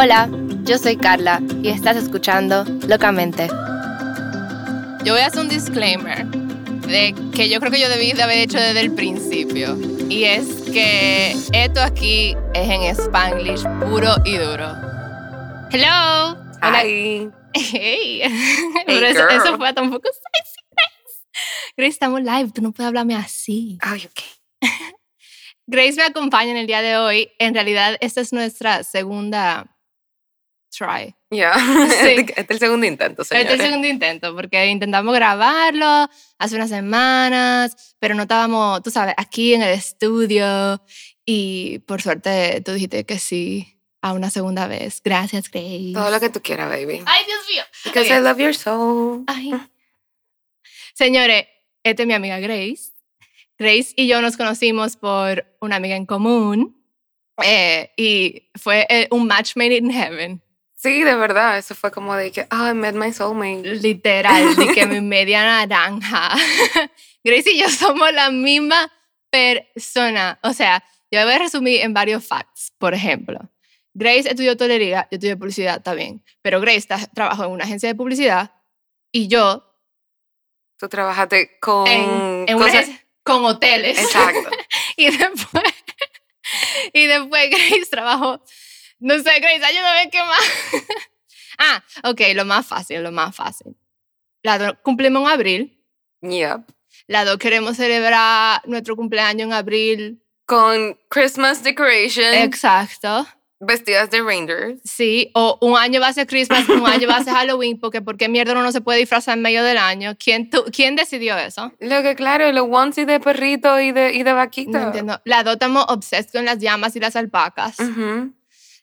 Hola, yo soy Carla y estás escuchando Locamente. Yo voy a hacer un disclaimer de que yo creo que yo debí de haber hecho desde el principio. Y es que esto aquí es en Spanglish puro y duro. Hello. Hola. Hi. Hey. Hey, Pero eso, eso fue tampoco sexy, Grace. Grace, estamos live, tú no puedes hablarme así. Ay, ok. Grace me acompaña en el día de hoy. En realidad, esta es nuestra segunda try. Ya. Sí. Este es el segundo intento, Este es señores. el segundo intento, porque intentamos grabarlo hace unas semanas, pero no estábamos, tú sabes, aquí en el estudio. Y por suerte tú dijiste que sí a una segunda vez. Gracias, Grace. Todo lo que tú quieras, baby. Ay, Dios mío. Because Ok. I love your soul. Ay. Señores, esta es mi amiga Grace. Grace y yo nos conocimos por una amiga en común. eh, y fue eh, un match made in heaven. Sí, de verdad. Eso fue como de que, oh, I met my soulmate. Literal, de que mi media naranja. Grace y yo somos la misma persona. O sea, yo voy a resumir en varios facts. Por ejemplo, Grace estudió tolería, yo estudié publicidad, bien. Pero Grace trabajó en una agencia de publicidad y yo Tú trabajaste con en, en cosas... agencia con hoteles. Exacto. y después, y después Grace trabajó, no sé, Grace, ayúdame, ¿qué más? ah, ok, lo más fácil, lo más fácil. Dos cumplimos en abril, Yep. las dos queremos celebrar nuestro cumpleaños en abril. Con Christmas decoration, Exacto. vestidas de reindeers. Sí, o un año va a ser Christmas, un año va a ser Halloween, porque ¿por qué mierda uno no se puede disfrazar en medio del año? ¿Quién, tu- ¿quién decidió eso? Lo que, claro, los onesies de perrito y de, y de vaquita. No entiendo. Las dos estamos obsesos con las llamas y las alpacas. Ujú.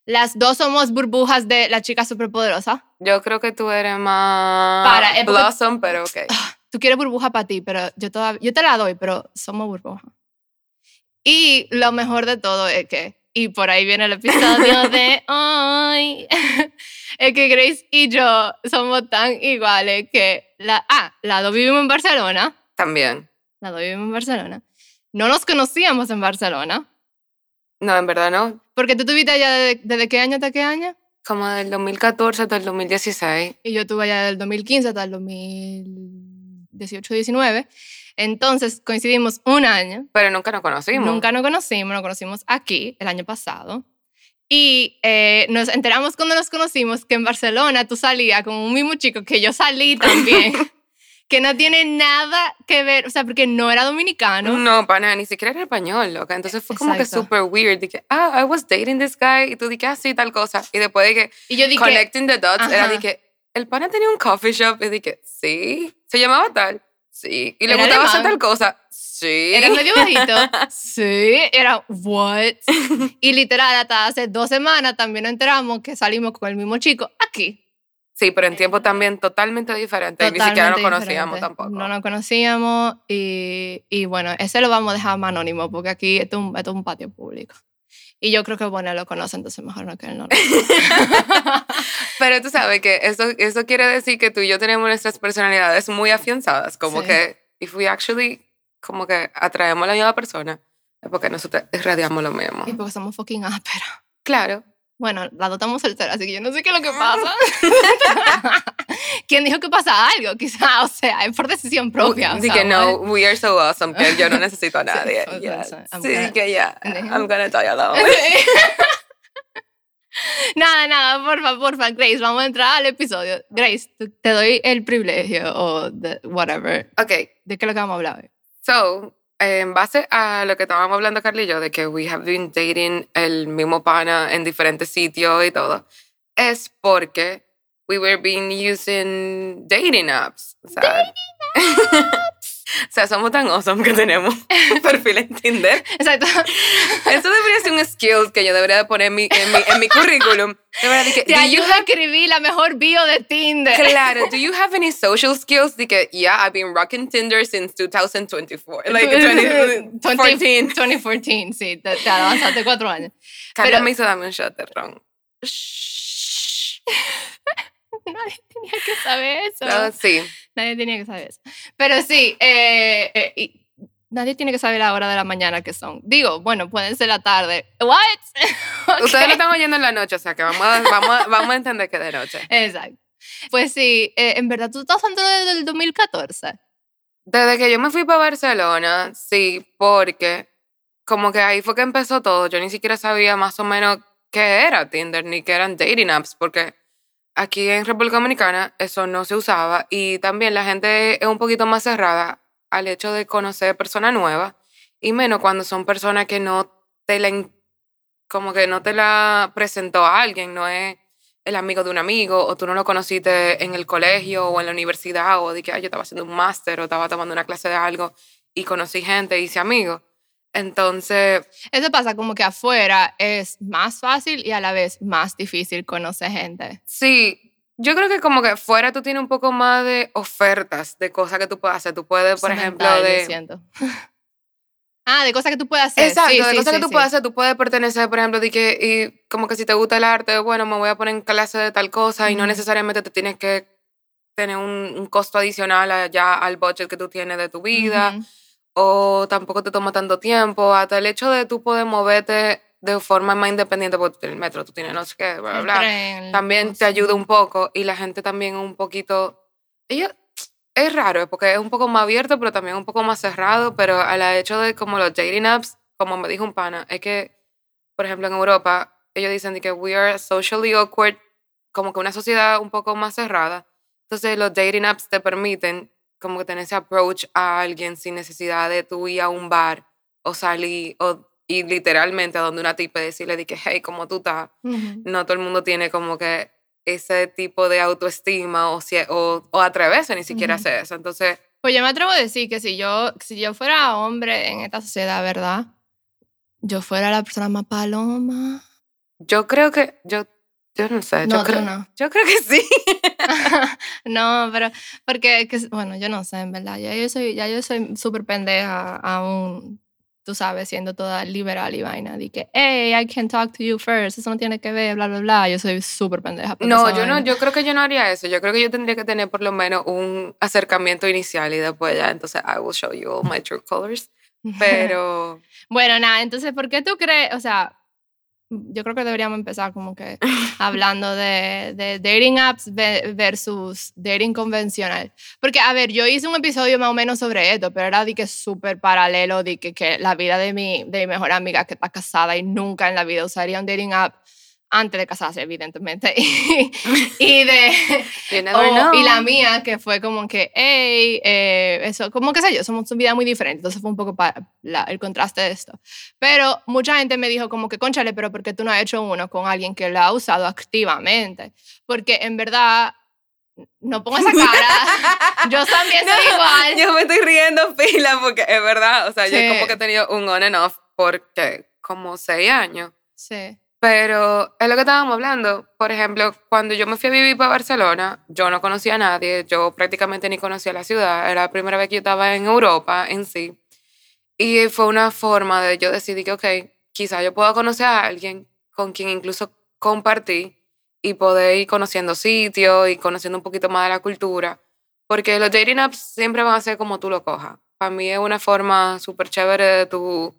Las dos somos burbujas de la chica superpoderosa. Yo creo que tú eres más Para, porque- Blossom, pero ok. Tú quieres burbuja para ti, pero yo, todavía, yo te la doy, pero somos burbuja. Y lo mejor de todo es que, y por ahí viene el episodio de hoy, es que Grace y yo somos tan iguales que, la, ah, las dos vivimos en Barcelona, También. las dos vivimos en Barcelona. No nos conocíamos en Barcelona, No, en verdad no. Porque tú estuviste allá desde, desde qué año hasta qué año? Como del 2014 hasta el 2016. y yo estuve allá del 2015 hasta el 2018-19. Entonces coincidimos un año. Pero nunca nos conocimos. Nunca nos conocimos, nos conocimos aquí el año pasado. Y eh, nos enteramos cuando nos conocimos que en Barcelona tú salías con un mismo chico que yo salí también, que no tiene nada que ver, o sea, porque no era dominicano. No, pana, ni siquiera era español, loca. Entonces fue como que Exacto. super weird. Dije, ah, I was dating this guy. Y tú dije, ah, sí, tal cosa. Y después de que Y yo dije, connecting the dots, era Ajá. de que el pana tenía un coffee shop. Y dije, sí. ¿Se llamaba tal? Sí. ¿Y le Era gustaba hacer tal cosa? Sí. ¿Era medio bajito? Sí, era what? Y literal, hasta hace dos semanas también nos enteramos que salimos con el mismo chico aquí. Sí, pero en tiempo también totalmente diferente. y Ni siquiera nos Totalmente conocíamos diferente. tampoco. No nos conocíamos y, y bueno, ese lo vamos a dejar más anónimo porque aquí esto es un, esto es un patio público. Y yo creo que bueno, lo conoce, entonces mejor no que él no Pero tú sabes que eso, eso quiere decir que tú y yo tenemos nuestras personalidades muy afianzadas. Como Sí. que, if we actually, como que atraemos a la misma persona, es porque nosotros irradiamos lo mismo. Y porque somos fucking ásperos. Claro. Bueno, las dos estamos solteras, así que yo no sé qué es lo que pasa. ¿Quién dijo que pasa algo? Quizá, o sea, es por decisión propia. Así que no, we are so awesome que yo no necesito a Sí, nadie. o Yeah. I'm Sí, gonna- que ya. Déjame. I'm gonna tell you alone. nada, nada, porfa, porfa, Grace, vamos a entrar al episodio. Grace, te doy el privilegio o de- whatever. Ok, ¿De qué es lo que vamos a hablar hoy? So, en base a lo que estábamos hablando Carly y yo, de que we have been dating el mismo pana en diferentes sitios y todo, es porque we were been using dating apps. O sea, o sea, somos tan awesome que tenemos un perfil en Tinder. Exacto. Eso debería ser un skill que yo debería de poner en mi, en mi, en mi currículum. De verdad, Te ayuda a escribir la mejor bio de Tinder. Claro, do you have any social skills? Que, yeah, I've been rocking Tinder since 2024. Like 2014. 2014, sí, te, te avanzaste cuatro años. Pero- me hizo darme un shot de ron. Nadie tenía que saber eso. No, sí. Nadie tenía que saber eso. Pero sí, eh, eh, y nadie tiene que saber la hora de la mañana que son. Digo, bueno, pueden ser la tarde. ¿What? Ustedes lo están oyendo en la noche, o sea que vamos a, vamos a- vamos a entender que de noche. Exacto. Pues sí, eh, en verdad, tú estás hablando desde el 2014. Desde que yo me fui para Barcelona, sí, porque como que ahí fue que empezó todo. Yo ni siquiera sabía más o menos qué era Tinder ni qué eran dating apps, porque aquí en República Dominicana eso no se usaba y también la gente es un poquito más cerrada al hecho de conocer personas nuevas y menos cuando son personas que no te la como que no te la presentó a alguien, no es el amigo de un amigo o tú no lo conociste en el colegio o en la universidad o de que "Ay, yo estaba haciendo un máster o estaba tomando una clase de algo y conocí gente y hice amigos. Entonces, Eso pasa como que afuera es más fácil y a la vez más difícil conocer gente. sí, yo creo que como que fuera tú tienes un poco más de ofertas de cosas que tú puedes hacer. Tú puedes, por ejemplo, Mental, de... siento. ah, de cosas que tú puedes hacer. Exacto, sí, de sí, cosas sí, que tú puedes hacer, tú puedes pertenecer, por ejemplo, de que, y como que si te gusta el arte, bueno, me voy a poner en clase de tal cosa y no necesariamente te tienes que tener un, un costo adicional allá al budget que tú tienes de tu vida. O tampoco te toma tanto tiempo, hasta el hecho de tú poder moverte de forma más independiente, porque tú tienes el metro, tú tienes no sé qué, bla, bla, tren, también te ayuda un poco y la gente también un poquito, ella, es raro, porque es un poco más abierto, pero también un poco más cerrado, pero al hecho de como los dating apps, como me dijo un pana, es que, por ejemplo, en Europa, ellos dicen de que we are socially awkward, como que una sociedad un poco más cerrada. Entonces los dating apps te permiten como que tener ese approach a alguien sin necesidad de tú ir a un bar o salir o ir literalmente a donde una tipa y decirle de que, hey, ¿cómo tú estás? Ujú. No todo el mundo tiene como que ese tipo de autoestima o, si- o, o atreverse ni siquiera a Ujú. hacer eso. Entonces, Pues yo me atrevo a decir que si yo, si yo fuera hombre en esta sociedad, ¿verdad? Yo fuera la persona más paloma. yo creo que, yo, yo no sé, yo, No, tú creo, no. yo creo que sí. no, pero porque, que- bueno, yo no sé, en verdad. Ya yo soy, ya yo soy súper pendeja aún, tú sabes, siendo toda liberal y vaina. De que, hey, I can talk to you first. Eso no tiene que ver, bla, bla, bla. Yo soy súper pendeja. No, yo no, vaina. yo creo que yo no haría eso. Yo creo que yo tendría que tener por lo menos un acercamiento inicial y después ya, entonces I will show you all my true colors. Pero Bueno, nada, entonces, ¿por qué tú crees? O sea, yo creo que deberíamos empezar como que hablando de, de dating apps ve- versus dating convencional. Porque, a ver, yo hice un episodio más o menos sobre esto, pero era de que súper paralelo, de que, que la vida de mi, de mi mejor amiga que está casada y nunca en la vida usaría un dating app antes de casarse, evidentemente. Y, y de... o- know. y la mía, que fue como que, hey, eh, eso, como que sé yo, somos una vida muy diferente. Entonces fue un poco para el contraste de esto. Pero mucha gente me dijo como que, conchale, pero ¿por qué tú no has hecho uno con alguien que lo ha usado activamente? Porque en verdad, no pongo esa cara. yo también soy No, igual. Yo me estoy riendo pila porque es verdad. O sea, yo Sí. como que he tenido un on and off por ¿qué? como seis años. Sí. Pero es lo que estábamos hablando. Por ejemplo, cuando yo me fui a vivir para Barcelona, yo no conocía a nadie, yo prácticamente ni conocía la ciudad. Era la primera vez que yo estaba en Europa en sí. Y fue una forma de yo decidir que, ok, quizá yo pueda conocer a alguien con quien incluso compartí y poder ir conociendo sitios y conociendo un poquito más de la cultura. Porque los dating apps siempre van a ser como tú lo cojas. Para mí es una forma súper chévere de tú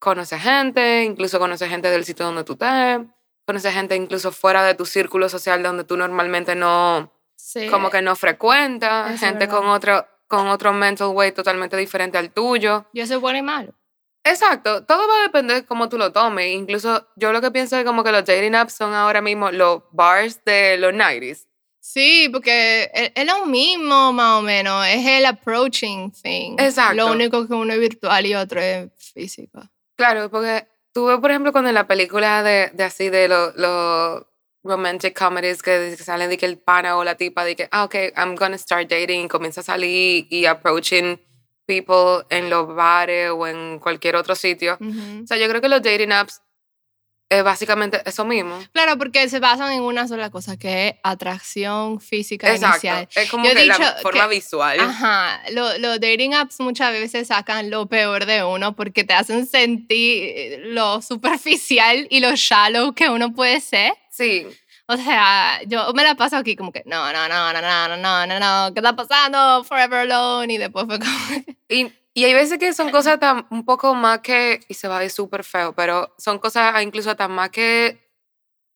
conocer gente, incluso conocer gente del sitio donde tú estés, conocer gente incluso fuera de tu círculo social donde tú normalmente no, sí. como que no frecuentas, Eso es gente verdad. con otro, con otro mental weight totalmente diferente al tuyo. Yo soy bueno y malo. Exacto, todo va a depender de cómo tú lo tomes. Incluso yo lo que pienso es como que los dating apps son ahora mismo los bars de los 90s. Sí, porque es, es lo mismo más o menos, es el approaching thing. Exacto. Lo único que uno es virtual y otro es físico. Claro, porque tú ves, por ejemplo, cuando en la película de, de así de los los romantic comedies que salen de que el pana o la tipa de que, ah, ok, I'm gonna start dating y comienza a salir y approaching people en los bares o en cualquier otro sitio. Ujú. O sea, yo creo que los dating apps es básicamente eso mismo. Claro, porque se basan en una sola cosa, que es atracción física Exacto. inicial. Es como Yo he que la dicho forma que- visual. Ajá, lo- los dating apps muchas veces sacan lo peor de uno porque te hacen sentir lo superficial y lo shallow que uno puede ser. Sí. O sea, yo me la paso aquí como que, no, no, no, no, no, no, no, no, no, ¿qué está pasando? Forever alone. Y después fue como, Y y hay veces que son cosas tan un poco más que, y se va a ver súper feo, pero son cosas incluso tan más que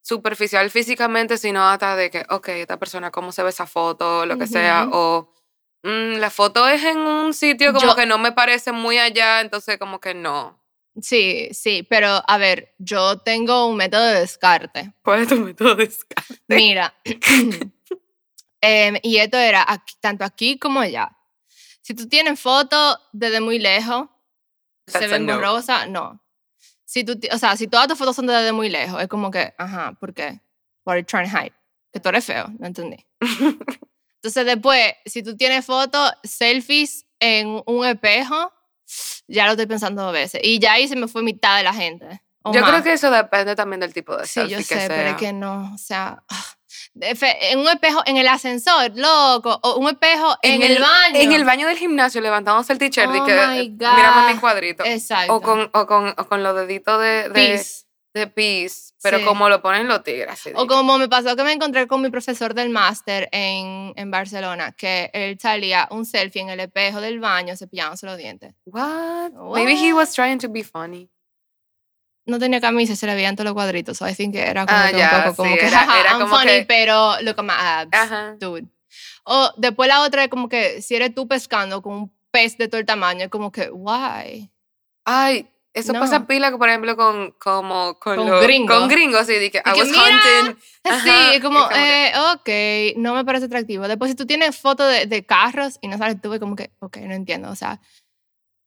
superficial físicamente, sino hasta de que, ok, esta persona, cómo se ve esa foto, lo que sea, Ujú. o mm, la foto es en un sitio como Yo- que no me parece muy allá, entonces como que no. Sí, sí, pero a ver, yo tengo un método de descarte. ¿Cuál es tu método de descarte? Mira, em, y esto era aquí- tanto aquí como allá. Si tú tienes fotos desde muy lejos, se That's a ven no. borrosas, no. Si tú, o sea, si todas tus fotos son desde muy lejos, es como que, ajá, ¿por qué? What are you trying to hide? Que tú eres feo, no entendí. Entonces después, si tú tienes fotos, selfies en un espejo, ya lo estoy pensando dos veces. Y ya ahí se me fue mitad de la gente. Yo más. creo que eso depende también del tipo de Sí, selfie yo que sé, sea. pero es que no, o sea, ah, de fe- en un espejo, en el ascensor, loco, o un espejo en, el, baño. En el baño del gimnasio levantándose el t-shirt y Oh que eh, God. mírame mi cuadrito. Exacto. O con, o, con, o con los deditos de, de, Peace. de peace, pero Sí. como lo ponen los tigres. O de- como me pasó que me encontré con mi profesor del máster en, en Barcelona, que él salía un selfie en el espejo del baño cepillándose los dientes. What? Maybe he was trying to be funny. No tenía camisa se le veían todos los cuadritos, so I think que era como Ah, que ya, un poco como sí, que, era- jaja, era I'm como funny, que- pero look at my abs, Ajá. dude. O después la otra es como que si eres tú pescando con un pez de todo el tamaño, es como que, why? Ay, eso No. pasa pila, por ejemplo, con, como, con, Con gringos. Con gringos, sí, de que I que, was "Mira". hunting. Sí, Ajá, es como, como que- eh, ok, no me parece atractivo. Después, si tú tienes fotos de, de carros y no sabes tú, es como que, ok, no entiendo. O sea,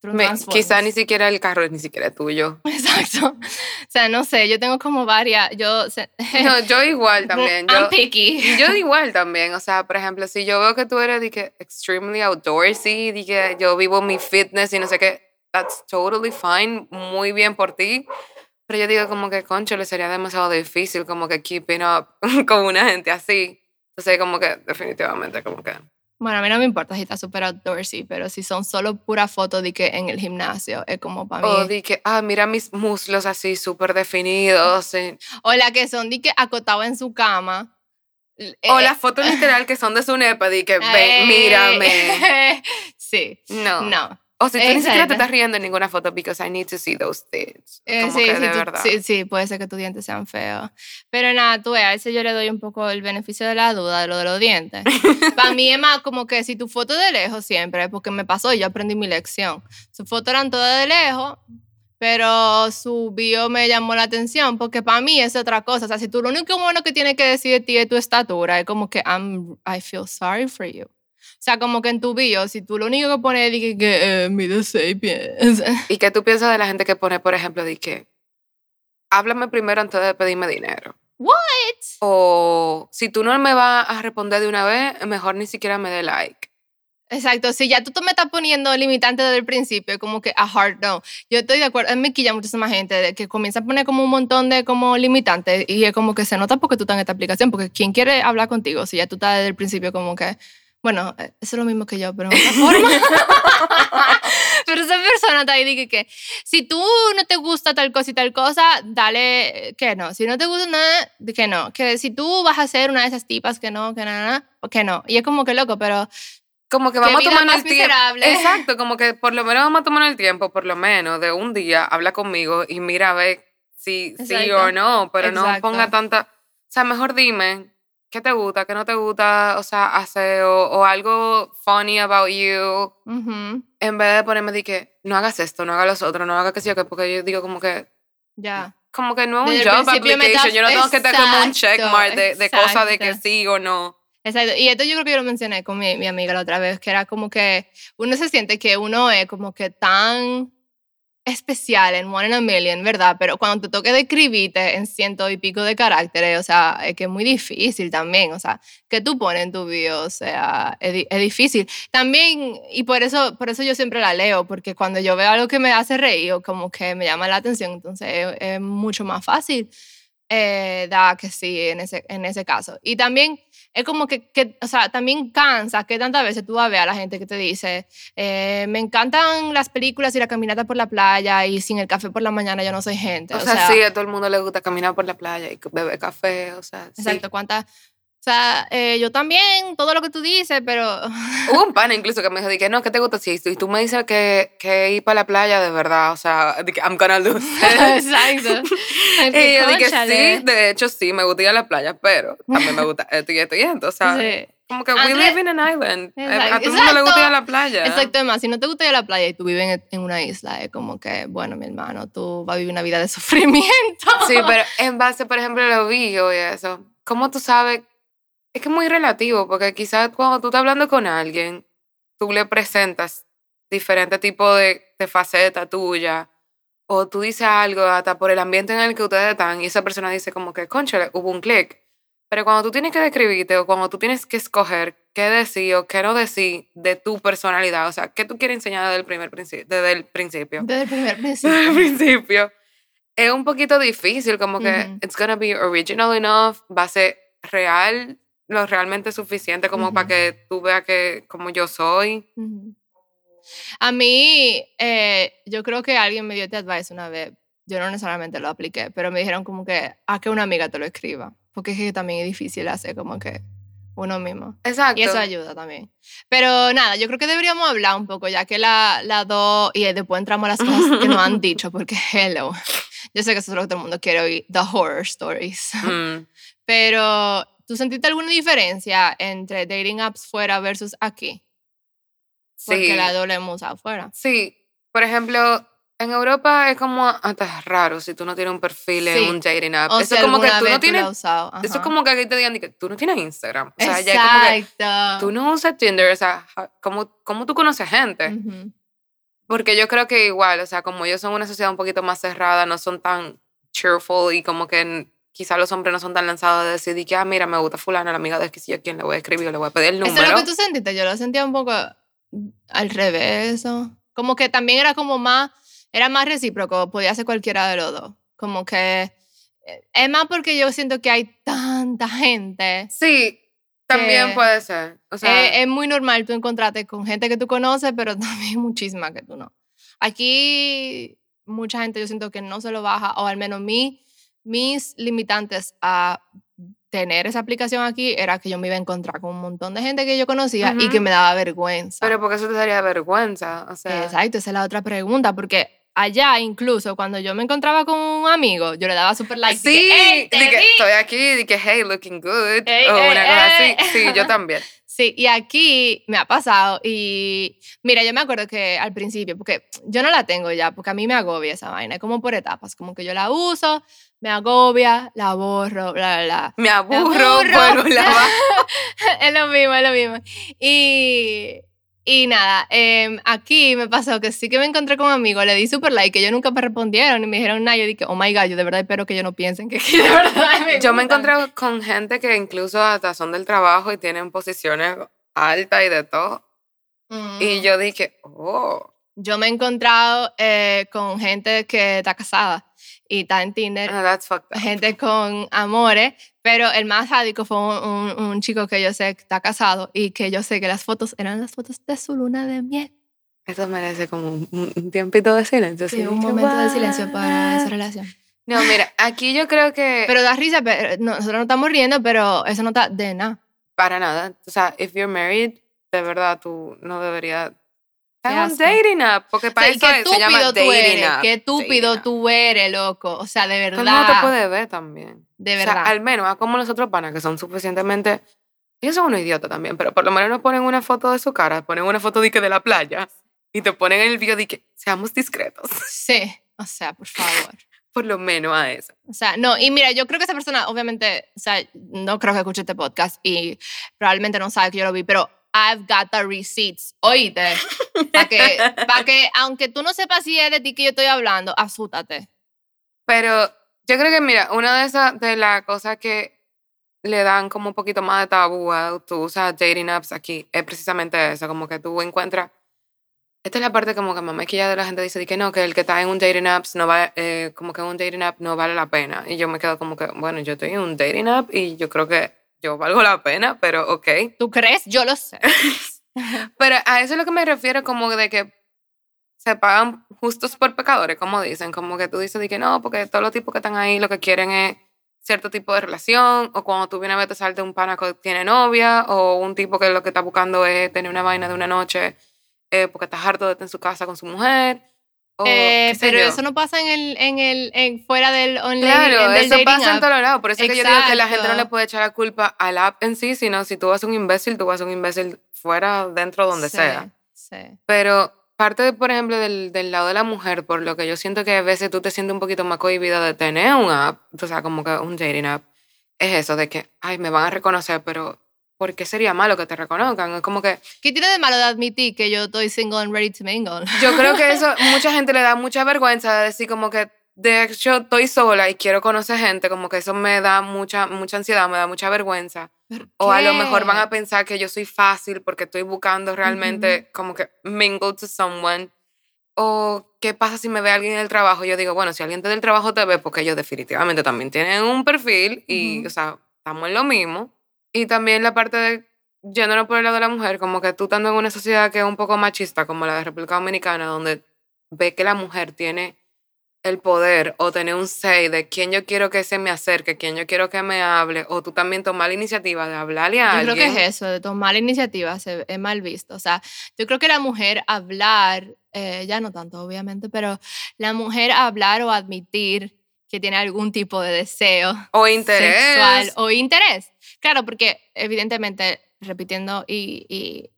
Me- quizá ni siquiera el carro es ni siquiera tuyo. Exacto. O sea, no sé, yo tengo como varias. Yo. No, yo igual también. I'm Yo, picky. yo igual también. O sea, por ejemplo, si yo veo que tú eres que extremely outdoorsy, que yo vivo mi fitness y no sé qué, that's totally fine, muy bien por ti. Pero yo digo como que, concho, le sería demasiado difícil como que keeping up con una gente así. Entonces, como que definitivamente, como que... Bueno, a mí no me importa si está súper outdoorsy, pero si son solo puras fotos de que en el gimnasio, es como para mí. O de que, ah, mira mis muslos así súper definidos. O la que son de que acotado en su cama. O Eh, las fotos literal que son de su nepa, de que, eh, ven, mírame. sí. No. No. O si tú ni siquiera te estás riendo en ninguna foto because I need to see those things. Eh, Como sí, que sí, de tú- verdad. sí, sí, puede ser que tus dientes sean feos. Pero nada, tú ves, a ese yo le doy un poco el beneficio de la duda de lo de los dientes. Para mí es más como que si tu foto de lejos siempre, porque me pasó y yo aprendí mi lección. Sus fotos eran todas de lejos, pero su bio me llamó la atención porque para mí es otra cosa. O sea, si tú lo único bueno que tienes que decir de ti es tu estatura, es como que I'm, I feel sorry for you. O sea, como que en tu bio, si tú lo único que pones es que, que eh, mide seis pies. ¿Y qué tú piensas de la gente que pone, por ejemplo, de que háblame primero antes de pedirme dinero? What? O si tú no me vas a responder de una vez, mejor ni siquiera me dé like. Exacto, si ya tú te me estás poniendo limitante desde el principio, como que a hard no. Yo estoy de acuerdo, me quilla muchísima gente que comienza a poner como un montón de como limitantes y es como que se nota porque tú estás en esta aplicación, porque ¿quién quiere hablar contigo si ya tú estás desde el principio como que, bueno, eh, eso es lo mismo que yo, pero en otra forma. pero esa persona está ahí y dice que si tú no te gusta tal cosa y tal cosa, dale que no. Si no te gusta nada, que no. Que si tú vas a ser una de esas tipas que no, que nada, que no. Y es como que loco, pero Como que vamos a tomar el tiempo. Exacto, como que por lo menos vamos a tomar el tiempo, por lo menos, de un día, habla conmigo y mira a ver si sí o no, pero no Exacto. ponga tanta. O sea, mejor dime qué te gusta, qué no te gusta, o sea, hacer o, o algo funny about you, ujú, en vez de ponerme de que no hagas esto, no hagas los otros, no hagas que sí o que, porque yo digo como que. ya. Como que no es un Desde job application, yo no tengo que estar como un Exacto, checkmark de, de cosas de que exacto. sí o no. Exacto. Y esto yo creo que yo lo mencioné con mi, mi amiga la otra vez, que era como que uno se siente que uno es como que tan especial en One in a Million, ¿verdad? Pero cuando te toque describirte en ciento y pico de caracteres, o sea, es que es muy difícil también, o sea, que tú pones en tu bio, o sea, es, di- es difícil. También, y por eso, por eso yo siempre la leo, porque cuando yo veo algo que me hace reír o como que me llama la atención, entonces es, es mucho más fácil eh, da que sí en ese, en ese caso. Y también es como que, que, o sea, también cansa que tantas veces tú vas a ver a la gente que te dice, eh, me encantan las películas y la caminata por la playa y sin el café por la mañana yo no soy gente. O, sea, sí, a todo el mundo le gusta caminar por la playa y beber café, o sea, sí. Exacto, ¿cuántas O sea, eh, yo también, todo lo que tú dices, pero... Hubo un pana incluso que me dijo, que no, ¿qué te gusta? Si y tú me dices que, que ir para la playa de verdad, o sea, I'm gonna lose. Exacto. y yo dije, sí, de hecho sí, me gusta ir a la playa, pero también me gusta esto y esto y esto, o sea, Sí. como que we André- live in an island. A- A, todo el mundo le gusta ir a la playa. Exacto, además, si no te gusta ir a la playa y tú vives en, en una isla, es como que, bueno, mi hermano, tú vas a vivir una vida de sufrimiento. Sí, pero en base, por ejemplo, a lo vivo y eso, ¿cómo tú sabes? Es que es muy relativo, porque quizás cuando tú estás hablando con alguien, tú le presentas diferente tipo de, de faceta tuya, o tú dices algo hasta por el ambiente en el que ustedes están, y esa persona dice como que, concha, hubo un clic. Pero cuando tú tienes que describirte o cuando tú tienes que escoger qué decir o qué no decir de tu personalidad, o sea, qué tú quieres enseñar desde el, primer principio, desde el principio Desde el primer desde el principio. principio, es un poquito difícil, como que Ujú. it's gonna be original enough, va a ser real, lo realmente suficiente como para Ujú. que tú veas que como yo soy. Ujú. A mí, eh, yo creo que alguien me dio este advice una vez. Yo no necesariamente lo apliqué, pero me dijeron como que a que una amiga te lo escriba. Porque es que también es difícil hacer como que uno mismo. Exacto. Y eso ayuda también. Pero nada, yo creo que deberíamos hablar un poco, ya que la, la dos, y después entramos a las cosas que nos han dicho, porque hello. Yo sé que eso es lo que todo el mundo quiere oír, the horror stories. Mm. Pero, ¿tú sentiste alguna diferencia entre dating apps fuera versus aquí? Porque Sí. la dos la hemos usado fuera. Sí, por ejemplo, en Europa es como hasta raro si tú no tienes un perfil Sí. en un dating app. O eso es como que tú no tienes... usado. Eso es como que aquí te digan que tú no tienes Instagram. O sea, ya es como que Exacto. tú no usas Tinder. O sea, ¿cómo, cómo tú conoces gente? Ujú. Porque yo creo que igual, o sea, como ellos son una sociedad un poquito más cerrada, no son tan cheerful y como que quizá los hombres no son tan lanzados de decidir que, ah, mira, me gusta fulana, la amiga de que si yo quién le voy a escribir le voy a pedir el Eso número. es lo que tú sentiste. Yo lo sentía un poco al revés. ¿o? Como que también era como más, era más recíproco. Podía ser cualquiera de los dos. Como que eh, es más porque yo siento que hay tanta gente. Sí, también puede ser. O sea, Eh, es muy normal tú encontrarte con gente que tú conoces, pero también muchísima que tú no. Aquí mucha gente yo siento que no se lo baja, o al menos mi, mis limitantes a tener esa aplicación aquí era que yo me iba a encontrar con un montón de gente que yo conocía y Ujú. que me daba vergüenza. pero porque eso te daría vergüenza. O sea, Exacto, esa es la otra pregunta, porque allá incluso cuando yo me encontraba con un amigo, yo le daba super like. Sí, que, "Ey, te de que vi". estoy aquí, que, hey, looking good. O una cosa así. Sí, yo también. Sí, y aquí me ha pasado y mira, yo me acuerdo que al principio, porque yo no la tengo ya, porque a mí me agobia esa vaina, es como por etapas, como que yo la uso, me agobia, la borro, bla, bla, bla. Me aburro, aburro. vuelvo a lavar. es lo mismo, es lo mismo. Y, y nada, em, aquí me pasó que sí que me encontré con amigos, le di super like, que ellos nunca me respondieron y me dijeron nada, yo dije, oh my god, yo de verdad espero que ellos no piensen que, que de verdad me Yo me gustan". encontré con gente que incluso hasta son del trabajo y tienen posiciones altas y de todo. Y Mm. yo dije, oh, Yo me he encontrado eh, con gente que está casada y está en Tinder, no, that's fucked up. gente con amores, pero el más sádico fue un, un- un chico que yo sé que está casado y que yo sé que las fotos eran las fotos de su luna de miel. Eso merece como un, un tiempito de silencio. Sí, un momento de silencio para esa relación. No, mira, aquí yo creo que Pero da risa, pero no, nosotros no estamos riendo, pero eso no está de nada. para nada. O sea, if you're married, de verdad tú no deberías En un dating app, porque para Sí, eso qué es- se llama tú dating eres, app. qué estúpido tú eres, loco. O sea, de el mundo te verdad. puede ver también. De O sea, verdad. al menos, a como los otros panas que son suficientemente. Ellos son unos idiotas también, pero por lo menos no ponen una foto de su cara, ponen una foto de, que de la playa y te ponen el video de que seamos discretos. Sí, o sea, por favor. por lo menos a eso. O sea, no, y mira, yo creo que esa persona, obviamente, o sea, no creo que escuche este podcast y probablemente no sabe que yo lo vi, pero I've got the receipts, oíste, para que, pa' que, aunque tú no sepas si es de ti que yo estoy hablando, asútate. Pero yo creo que, mira, una de esas, de las cosas que le dan como un poquito más de tabú a tú usas dating apps aquí, es precisamente eso, como que tú encuentras. Esta es la parte como que mamá que ya de la gente dice que no, que el que está en un dating apps no va, eh, como que un dating app no vale la pena. Y yo me quedo como que, bueno, yo estoy en un dating app y yo creo que yo valgo la pena, pero ok. ¿Tú crees? Yo lo sé. Pero a eso es lo que me refiero, como de que se pagan justos por pecadores, como dicen, como que tú dices de que no, porque todos los tipos que están ahí lo que quieren es cierto tipo de relación, o cuando tú vienes a ver te salte un pana que tiene novia, o un tipo que lo que está buscando es tener una vaina de una noche eh, porque estás harto de estar en su casa con su mujer. Eh, pero eso no pasa en el, en el, en, fuera del online. Claro, del eso pasa en app. todos lados. Por eso es que yo digo que la gente no le puede echar la culpa al app en sí, sino si tú vas a un imbécil, tú vas a un imbécil fuera, dentro, donde Sí, sea. Sí. Pero parte, de, por ejemplo, del, del lado de la mujer, por lo que yo siento que a veces tú te sientes un poquito más cohibida de tener un app, o sea, como que un dating app, es eso de que, ay, me van a reconocer, pero ¿por qué sería malo que te reconozcan? Es como que ¿Qué tiene de malo de admitir que yo estoy single and ready to mingle? yo creo que eso, mucha gente le da mucha vergüenza de decir como que, de hecho, estoy sola y quiero conocer gente, como que eso me da mucha, mucha ansiedad, me da mucha vergüenza. O a lo mejor van a pensar que yo soy fácil porque estoy buscando realmente como que mingle to someone. O qué pasa si me ve alguien en el trabajo. Yo digo, bueno, si alguien del trabajo te ve, porque ellos definitivamente también tienen un perfil y, Ujú. o sea, estamos en lo mismo. Y también la parte de, yéndonos por el lado de la mujer, como que tú estando en una sociedad que es un poco machista, como la de República Dominicana, donde ve que la mujer tiene el poder o tener un say de quién yo quiero que se me acerque, quién yo quiero que me hable, o tú también tomar la iniciativa de hablarle a Yo alguien. creo que es eso, de tomar la iniciativa es mal visto. O sea, yo creo que la mujer hablar, eh, ya no tanto obviamente, pero la mujer hablar o admitir que tiene algún tipo de deseo O interés. sexual o interés. Claro, porque evidentemente, repitiendo y, y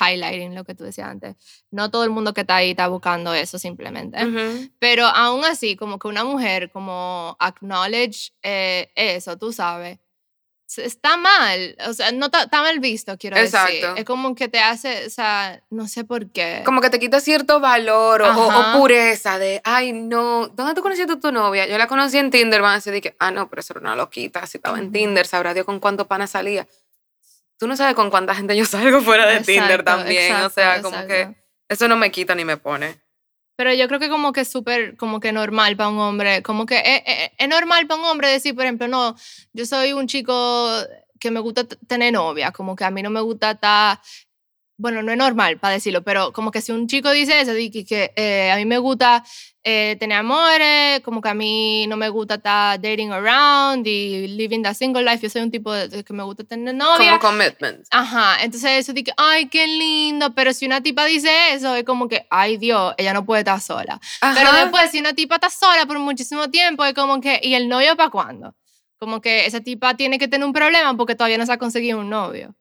highlighting lo que tú decías antes, no todo el mundo que está ahí está buscando eso simplemente. Ujú. Pero aún así, como que una mujer como acknowledge eh, eso, tú sabes, está mal, o sea, no está mal visto, quiero decir. Exacto. Es como que te hace, o sea, no sé por qué. Como que te quita cierto valor o, o- o pureza de, ay, no, ¿dónde tú conociste a tu novia? Yo la conocí en Tinder, van a decir de que, ah, no, pero eso era una loquita, si estaba en. Tinder, sabrá Dios con cuánto pana salía. Tú no sabes con cuánta gente yo salgo fuera de Tinder Exacto, también, o exacto, sea, como que exacto. eso no me quita ni me pone. Pero yo creo que como que es súper, como que normal para un hombre, como que es, es- es normal para un hombre decir, por ejemplo, no, yo soy un chico que me gusta tener novia, como que a mí no me gusta estar, bueno, no es normal para decirlo, pero como que si un chico dice eso, que, que, eh, a mí me gusta eh, tener amores, como que a mí no me gusta estar dating around y living the single life, yo soy un tipo de, que me gusta tener novia. Como commitment. Ajá, entonces eso que, ay, qué lindo, pero si una tipa dice eso, es como que, ay Dios, ella no puede estar sola. Pero Ajá. después, si una tipa está sola por muchísimo tiempo, es como que, ¿y el novio para cuándo? Como que esa tipa tiene que tener un problema porque todavía no se ha conseguido un novio.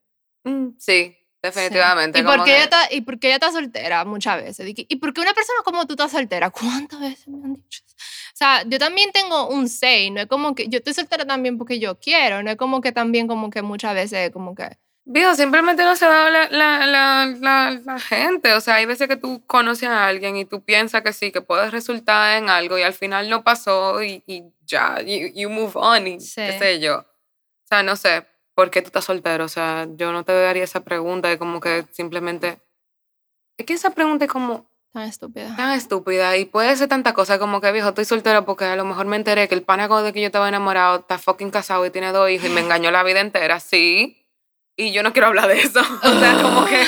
Mm, Sí, definitivamente. ¿Y como por, qué que- ella está, ¿Y por qué ella está soltera muchas veces? ¿Y por qué una persona como tú estás soltera? ¿Cuántas veces me han dicho eso? O sea, yo también tengo un say, no es como que yo estoy soltera también porque yo quiero, no es como que también como que muchas veces como que... Viejo, simplemente no se dado la, la, la, la, gente. O sea, hay veces que tú conoces a alguien y tú piensas que sí, que puede resultar en algo y al final no pasó y, y ya, you, you move on y Sí. qué sé yo. O sea, no sé, ¿por qué tú estás soltero? O sea, yo no te daría esa pregunta de como que simplemente... Es que esa pregunta es como Tan estúpida. tan estúpida y puede ser tanta cosa como que, viejo, estoy soltero porque a lo mejor me enteré que el pana el que yo estaba enamorado está fucking casado y tiene dos hijos y me engañó la vida entera, sí. Y yo no quiero hablar de eso. O sea, como que...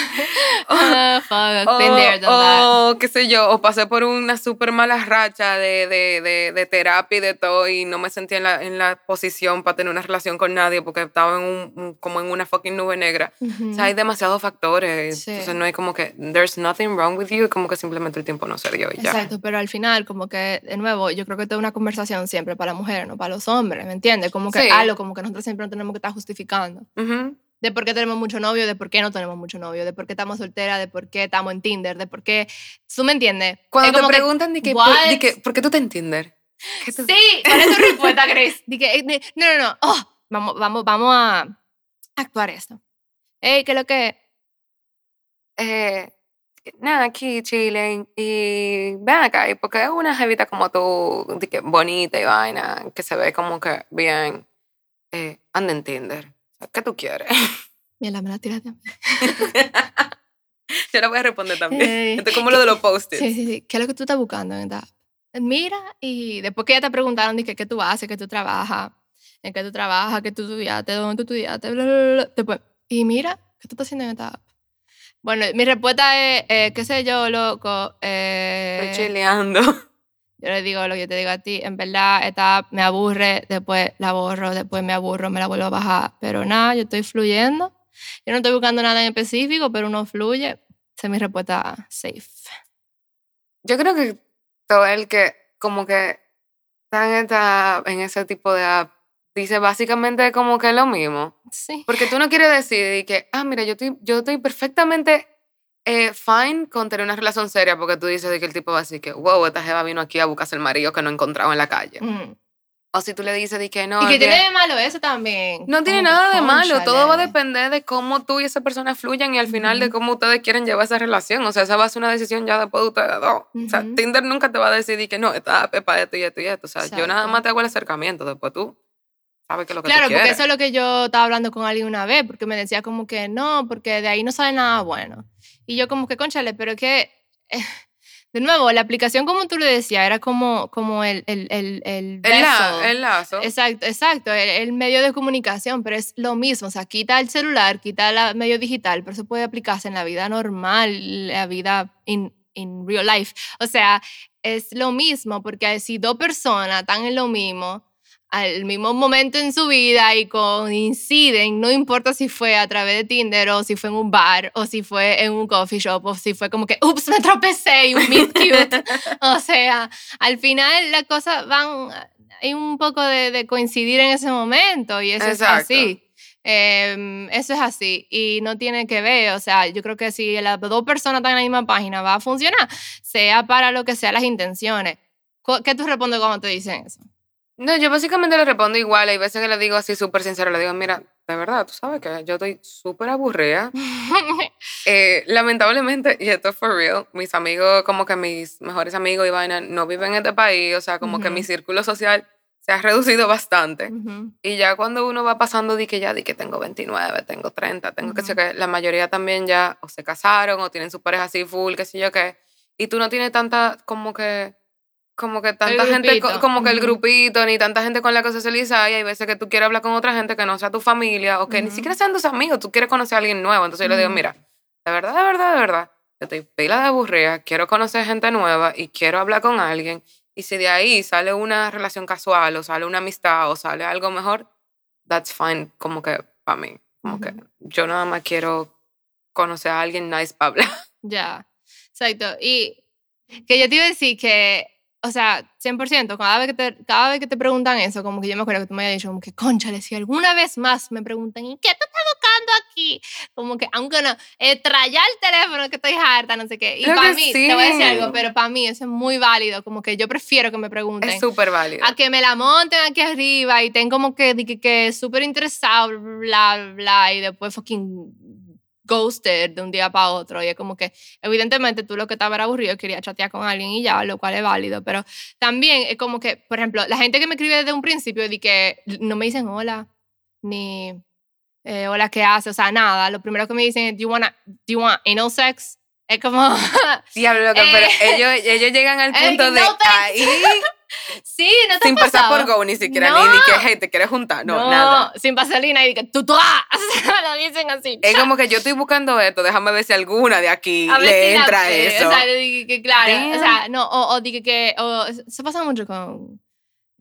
Ah, fuck, O, been there, done that. o, qué sé yo, o pasé por una súper mala racha de, de, de, de terapia y de todo y no me sentía en la, en la posición para tener una relación con nadie porque estaba en un, como en una fucking nube negra. Ujú. O sea, hay demasiados factores. Sí. Entonces no hay como que, there's nothing wrong with you, como que simplemente el tiempo no se dio y ya. Exacto, pero al final, como que, de nuevo, yo creo que es una conversación siempre para mujeres, no para los hombres, ¿me entiendes? Como que Sí. algo, como que nosotros siempre nos tenemos que estar justificando. Ujú. De por qué tenemos mucho novio, de por qué no tenemos mucho novio, de por qué estamos solteras, de por qué estamos en Tinder, de por qué... ¿Tú me entiendes? Cuando Es te como que, preguntan de que, por, de que, ¿por qué tú entiendes? ¿Qué tú- Sí, ¿cuál es tu respuesta, Grace? De que, de- no, no, no, oh, vamos, vamos, vamos a actuar esto. Ey, ¿qué es lo que...? Eh, nada, aquí chilling y ven acá, y porque es una jevita como tú, de que bonita y vaina, que se ve como que bien, eh, anda en Tinder. ¿Qué tú quieres? Mira, me la tiraste a mí. Yo la voy a responder también. Eh, Esto es como lo de los post-its. Sí, sí, sí. ¿Qué es lo que tú estás buscando en esta app? Mira, y después que ya te preguntaron, dije, ¿qué tú haces? ¿Qué tú trabajas? ¿En qué tú trabajas? ¿Qué tú estudiaste? ¿Dónde tú estudiaste? Bla, bla, bla, bla. Después, y mira, ¿qué tú estás haciendo en esta app? Bueno, mi respuesta es, eh, qué sé yo, loco. eh, Estoy chileando. Yo le digo lo que yo te digo a ti, en verdad, esta app me aburre, después la borro, después me aburro, me la vuelvo a bajar. Pero nada, yo estoy fluyendo. Yo no estoy buscando nada en específico, pero uno fluye. Esa es mi respuesta safe. Yo creo que todo el que como que está en, esta- en ese tipo de app dice básicamente como que es lo mismo. Sí. Porque tú no quieres decir que, ah, mira, yo estoy, yo estoy perfectamente eh, fine con tener una relación seria porque tú dices de que el tipo va a decir que, wow, esta jeva vino aquí a buscarse el marido que no encontraba en la calle. Mm. O si tú le dices de que no, y que tiene de malo eso también. no tiene nada de malo, todo va a depender de cómo tú y esa persona fluyan y al final de Ujú. cómo ustedes quieren llevar esa relación. O sea, esa va a ser una decisión ya después de ustedes dos. O sea. Tinder nunca te va a decir que no, esta es para esto y esto y esto. O sea, yo nada Exacto. más te hago el acercamiento, después tú que lo que Claro, tú porque eso es lo que yo estaba hablando con alguien una vez, porque me decía como que no, porque de ahí no sale nada bueno. Y yo como que, conchale, pero que, eh, de nuevo, la aplicación como tú le decías, era como, como el, el, el, el el, la- vessel. el lazo. Exacto, exacto, el, el medio de comunicación, pero es lo mismo, o sea, quita el celular, quita el medio digital, pero eso puede aplicarse en la vida normal, la vida in, in real life. O sea, es lo mismo, porque si dos personas están en lo mismo, al mismo momento en su vida y coinciden, no importa si fue a través de Tinder o si fue en un bar o si fue en un coffee shop o si fue como que, ups, me tropecé y un meet cute. o sea, al final las cosas van, hay un poco de, de coincidir en ese momento y eso Exacto. es así. Eh, eso es así y no tiene que ver, o sea, yo creo que si las dos personas están en la misma página va a funcionar, sea para lo que sea las intenciones. ¿Qué tú respondes cuando te dicen eso? No, yo básicamente le respondo igual. Hay veces que le digo así súper sincero. Le digo, mira, de verdad, tú sabes que yo estoy súper aburrida. Eh, lamentablemente, y esto es for real, mis amigos, como que mis mejores amigos y vaina, no viven en este país. O sea, como que mi círculo social se ha reducido bastante. Y ya cuando uno va pasando, di que ya, di que tengo 29, tengo 30, tengo que sé que la mayoría también ya o se casaron o tienen su pareja así full, qué sé yo qué. Y tú no tienes tanta, como que, como que tanta gente, como que el grupito, ni tanta gente con la que socializar. Y hay veces que tú quieres hablar con otra gente que no sea tu familia o que ni Ujú. siquiera sean tus amigos, tú quieres conocer a alguien nuevo. Entonces yo le digo, mira, de verdad, de verdad, de verdad, yo estoy pila de aburrida, quiero conocer gente nueva y quiero hablar con alguien. Y si de ahí sale una relación casual o sale una amistad o sale algo mejor, that's fine como que para mí. Como que Ujú. yo nada más quiero conocer a alguien nice para hablar. Ya, exacto. Y que yo te iba a decir que, o sea, 100%, cada vez que te, cada vez que te preguntan eso, como que yo me acuerdo que tú me habías dicho, como que, conchale, si alguna vez más me preguntan, ¿y qué tú estás buscando aquí? Como que, aunque no, eh, traya el teléfono que estoy harta, no sé qué. Y Creo para mí, te voy a decir sí. algo, pero para mí eso es muy válido, como que yo prefiero que me pregunten. Es súper válido. a que me la monten aquí arriba y estén como que, que, que súper interesado, bla, bla, y después fucking ghosted de un día para otro. Y es como que, evidentemente, tú lo que estaba era aburrido, quería chatear con alguien y ya, lo cual es válido. Pero también es como que, por ejemplo, la gente que me escribe desde un principio de que no me dicen hola, ni eh, hola, ¿qué hace? O sea, nada. Lo primero que me dicen es, ¿do you, wanna, do you want anal sex? Es como, Diablo, loco, Eh. pero ellos, ellos llegan al Eh, punto de no, ahí, sí, no te sin pasar por go, ni siquiera, No. ni, ni que, hey, te quieres juntar, no, nada. sin vaselina y que tú, tú, ah, lo dicen así. Es como que yo estoy buscando esto, déjame ver si alguna de aquí A le si la- entra eh, eso. O sea, que, claro, Damn. o sea, no, o, o que, o, se pasa mucho con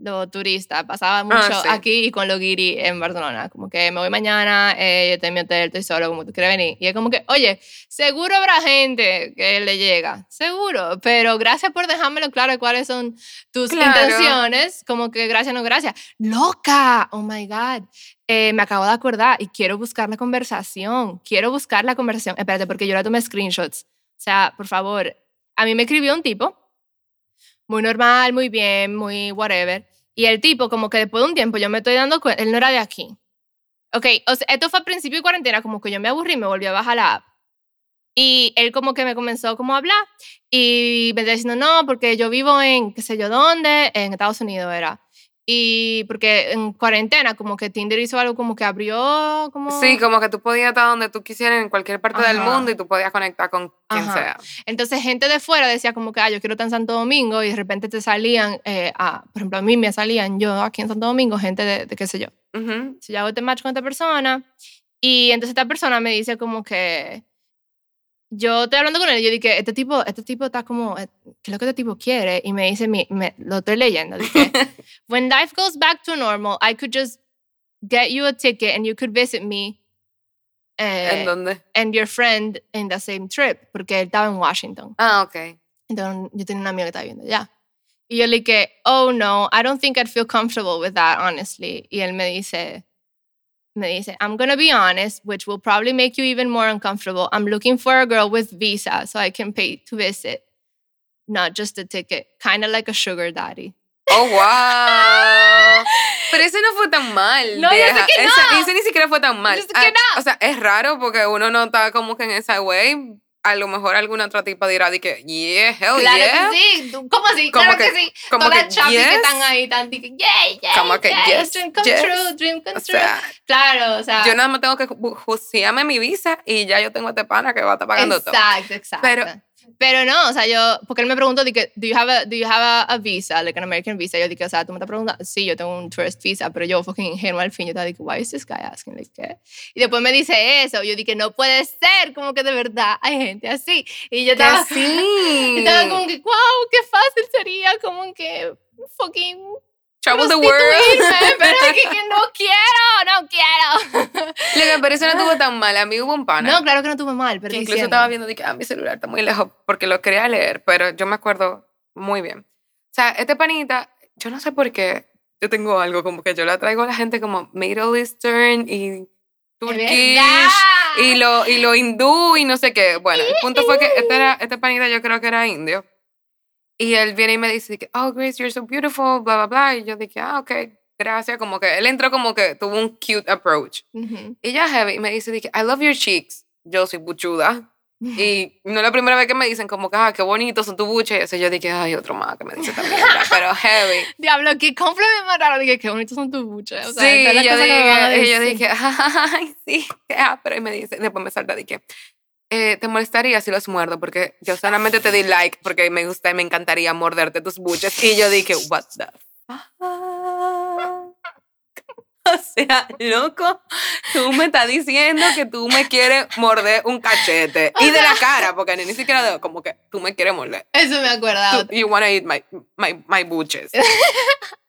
los turistas, pasaba mucho Ah, sí. aquí y con los guiri en Barcelona, como que me voy mañana, eh, yo estoy en mi hotel, estoy solo, como tú quieres venir, y es como que, oye, seguro habrá gente que le llega, seguro, pero gracias por dejármelo claro cuáles son tus Claro. intenciones, como que gracias, no gracias, loca, oh my God, eh, me acabo de acordar y quiero buscar la conversación, quiero buscar la conversación. Espérate, porque yo la tomé screenshots. O sea, por favor, a mí me escribió un tipo, muy normal, muy bien, muy whatever. Y el tipo, como que después de un tiempo yo me estoy dando cuenta, él no era de aquí. Ok, o sea, esto fue a principio de cuarentena, como que yo me aburrí me volví a bajar la app. Y él como que me comenzó como a hablar y me decía diciendo, no, porque yo vivo en qué sé yo dónde, en Estados Unidos era. Y porque en cuarentena como que Tinder hizo algo como que abrió como... Sí, como que tú podías estar donde tú quisieras en cualquier parte del Ajá. mundo y tú podías conectar con quien Ajá. sea. Entonces, gente de fuera decía como que, ah, yo quiero estar en Santo Domingo y de repente te salían, eh, ah, por ejemplo, a mí me salían yo aquí en Santo Domingo, gente de, de qué sé yo. Ujú. Si yo hago este match con esta persona y entonces esta persona me dice como que, yo estoy hablando con él y yo dije, este tipo, este tipo está como, eh, ¿qué es lo que este tipo quiere? Y me dice, mi, me, lo estoy leyendo, dice, when life goes back to normal, I could just get you a ticket and you could visit me ¿En eh, dónde? and your friend in the same trip, porque él estaba en Washington. Ah, ok. Entonces yo tenía un amigo que estaba viendo ya. Y yo le dije, oh no, I don't think I'd feel comfortable with that, honestly. Y él me dice, me dice, I'm gonna be honest, which will probably make you even more uncomfortable. I'm looking for a girl with visa so I can pay to visit, not just a ticket. Kind of like a sugar daddy. Oh, wow. Pero ese no fue tan mal. No, yo sé que no. Ese, ese ni siquiera fue tan mal. Yo sé que Ah. O sea, es raro porque uno no está como que en esa way. A lo mejor alguna otra tipa dirá de que, yeah, hell claro yeah. que sí. ¿Tú- ¿Cómo así? Como claro que, que- sí. como Todas las chavis yes. que están ahí están de que, yeah, yeah, Como que yeah, yes, dream come yes. true, dream come O true. sea, claro, o sea. yo nada más tengo que ju- justiarme mi visa y ya yo tengo este pana que va a estar pagando todo. Exacto, exacto. Pero- Pero no, o sea, yo, porque él me preguntó, dije, do you have a, do you have a, a visa, like an American visa? Yo dije, o sea, tú me estás preguntando, sí, yo tengo un tourist visa, pero yo fucking ingenuo al fin, yo estaba dije, why is this guy asking, like, ¿qué? Y después me dice eso, yo dije, no puede ser, como que de verdad hay gente así. Y yo estaba, sí. estaba como que, wow, qué fácil sería, como que fucking Travel the world. pero es que, no quiero, no quiero. Lo que eso no estuvo tan mal. A mí hubo un pana. No, claro que no tuve mal, pero que incluso diciendo. estaba viendo de que ah, mi celular está muy lejos porque lo quería leer, pero yo me acuerdo muy bien. O sea, este panita, yo no sé por qué, yo tengo algo como que yo la traigo a la gente como Middle Eastern y ¡Es Turkish y lo, y lo hindú y no sé qué. Bueno, el punto fue que este, era, este panita yo creo que era indio. Y él viene y me dice que, oh, Grace, you're so beautiful, bla, bla, bla. Y yo dije, ah, ok, gracias. Como que él entró como que tuvo un cute approach. Ujú. Y ya heavy y me dice, dije, I love your cheeks. Yo soy buchuda. Y no es la primera vez que me dicen como que, ah, qué bonitos son tus buches. Y eso yo dije, ay, otro más que me dice también. Pero heavy. Diablo, qué compliment más raro. Dije, qué bonitos son tus buches. O sea, sí, yo dije, y yo dije, ay, sí. Ah, pero y me dice, después me salta, dije, eh, ¿te molestaría si los muerdo? Porque yo solamente te di like porque me gusta y me encantaría morderte tus buches. Y yo dije, what the fuck? O sea, loco, tú me estás diciendo que tú me quieres morder un cachete. Y de la cara, porque ni siquiera de, como que tú me quieres morder. Eso me acuerdo. Tú- you wanna eat my, my, my buches.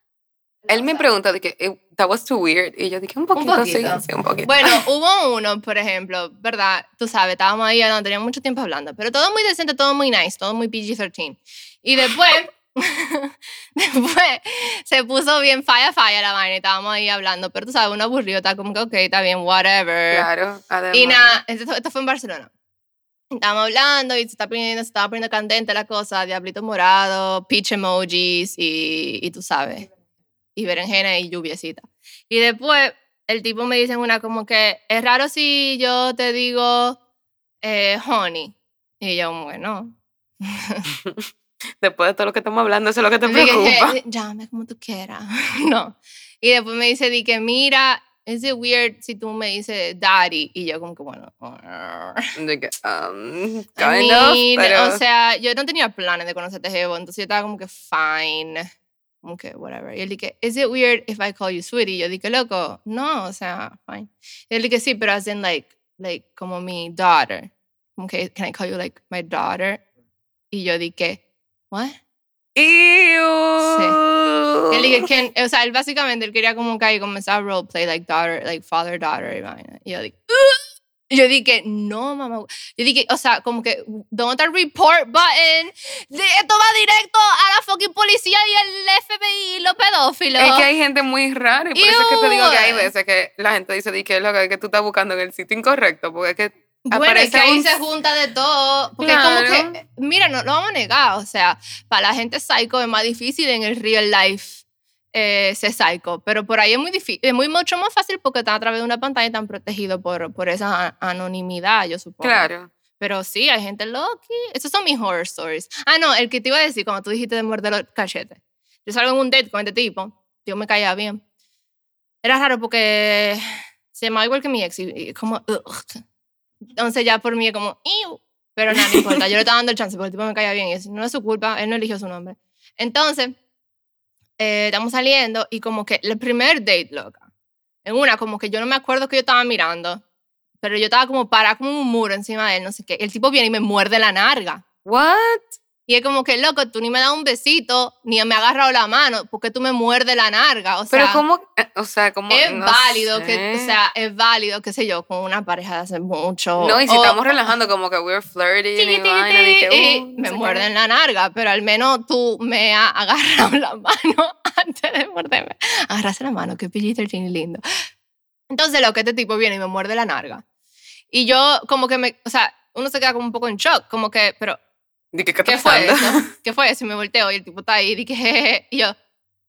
Él me preguntó de que, eh, that was too weird. Y yo dije, un poquito, sí, poquito. sí, un poquito. Bueno, hubo uno, por ejemplo, ¿verdad? Tú sabes, estábamos ahí, no teníamos mucho tiempo hablando, pero todo muy decente, todo muy nice, todo muy PG-13. Y después, después se puso bien falla, falla la vaina y estábamos ahí hablando, pero tú sabes, uno aburrido, está como que, ok, está bien, whatever. claro, además. Y nada, esto, esto fue en Barcelona. Estábamos hablando y se, está poniendo, se estaba poniendo candente la cosa, diablito morado, peach emojis y, y tú sabes, y berenjena y lluviecita. Y después el tipo me dice una como que, es raro si yo te digo eh, honey. Y yo, bueno. Después de todo lo que estamos hablando, eso es lo que te Dije, preocupa. "Eh, Llame como tú quieras. no. Y después me dice, di que mira, es weird si tú me dices daddy? Y yo como que, bueno. De que, um, I kind of, mean, pero... O sea, yo no tenía planes de conocerte, Jevo, entonces yo estaba como que fine. Que, whatever. Y él dije, is it weird if I call you sweetie? Yo dije, loco, no, o sea, fine. Y él dije, sí, pero as in, like, like, como mi daughter. Que, can I call you, like, my daughter? Y yo dije, what? Ew. Él dije, can, o sea, él básicamente, él quería como que ahí comenzar a roleplay, like, daughter, like, father, daughter. Y yo dije, "Ugh". Y yo dije, no, mamá. Yo dije, o sea, como que, ¿dónde está el report button? Esto va directo a la fucking policía y el FBI y los pedófilos. Es que hay gente muy rara y por eso es que te digo que hay veces que la gente dice di que lo que tú estás buscando en el sitio incorrecto, porque es que Bueno, es que ahí un- se junta de todo. Porque es como Claro. que, mira, no lo vamos a negar. O sea, para la gente psycho es más difícil en el real life eh, ser psycho. Pero por ahí es muy difícil, es muy mucho más fácil porque están a través de una pantalla y están protegidos por, por esa anonimidad, yo supongo. Claro. Pero sí, hay gente loca. Esos son mis horror stories. Ah, no, el que te iba a decir, cuando tú dijiste de morder los cachetes. Yo salgo en un date con este tipo, yo me caía bien. Era raro porque se llamaba igual que mi ex y, y como, ugh. Entonces ya por mí es como, Ew. Pero nada, no importa, yo le estaba dando el chance porque el tipo me caía bien y eso no es su culpa, él no eligió su nombre. Entonces, eh, estamos saliendo y como que el primer date, loca, en una como que yo no me acuerdo que yo estaba mirando, pero yo estaba como parada como un muro encima de él, no sé qué. El tipo viene y me muerde la narga. What? Y es como que, loco, tú ni me das un besito, ni me has agarrado la mano, porque tú me muerdes la narga. O sea, Pero cómo, eh, o sea, como es no válido que, sé. o sea, es válido, qué sé yo, con una pareja de hace mucho. no, y si o- estamos relajando como que we're flirting Tiqui, y tiqui, vaina, y que, y uh, no me qué. muerden la narga, pero al menos tú me has agarrado la mano antes de morderme. Agarraste la mano, que PG-13 lindo. Entonces, lo que este tipo viene y me muerde la narga. Y yo, como que me, o sea, uno se queda como un poco en shock, como que, pero, Que, ¿Qué, está ¿qué fue eso? ¿Qué fue eso? Y me volteo y el tipo está ahí, y dije, jejeje, y yo,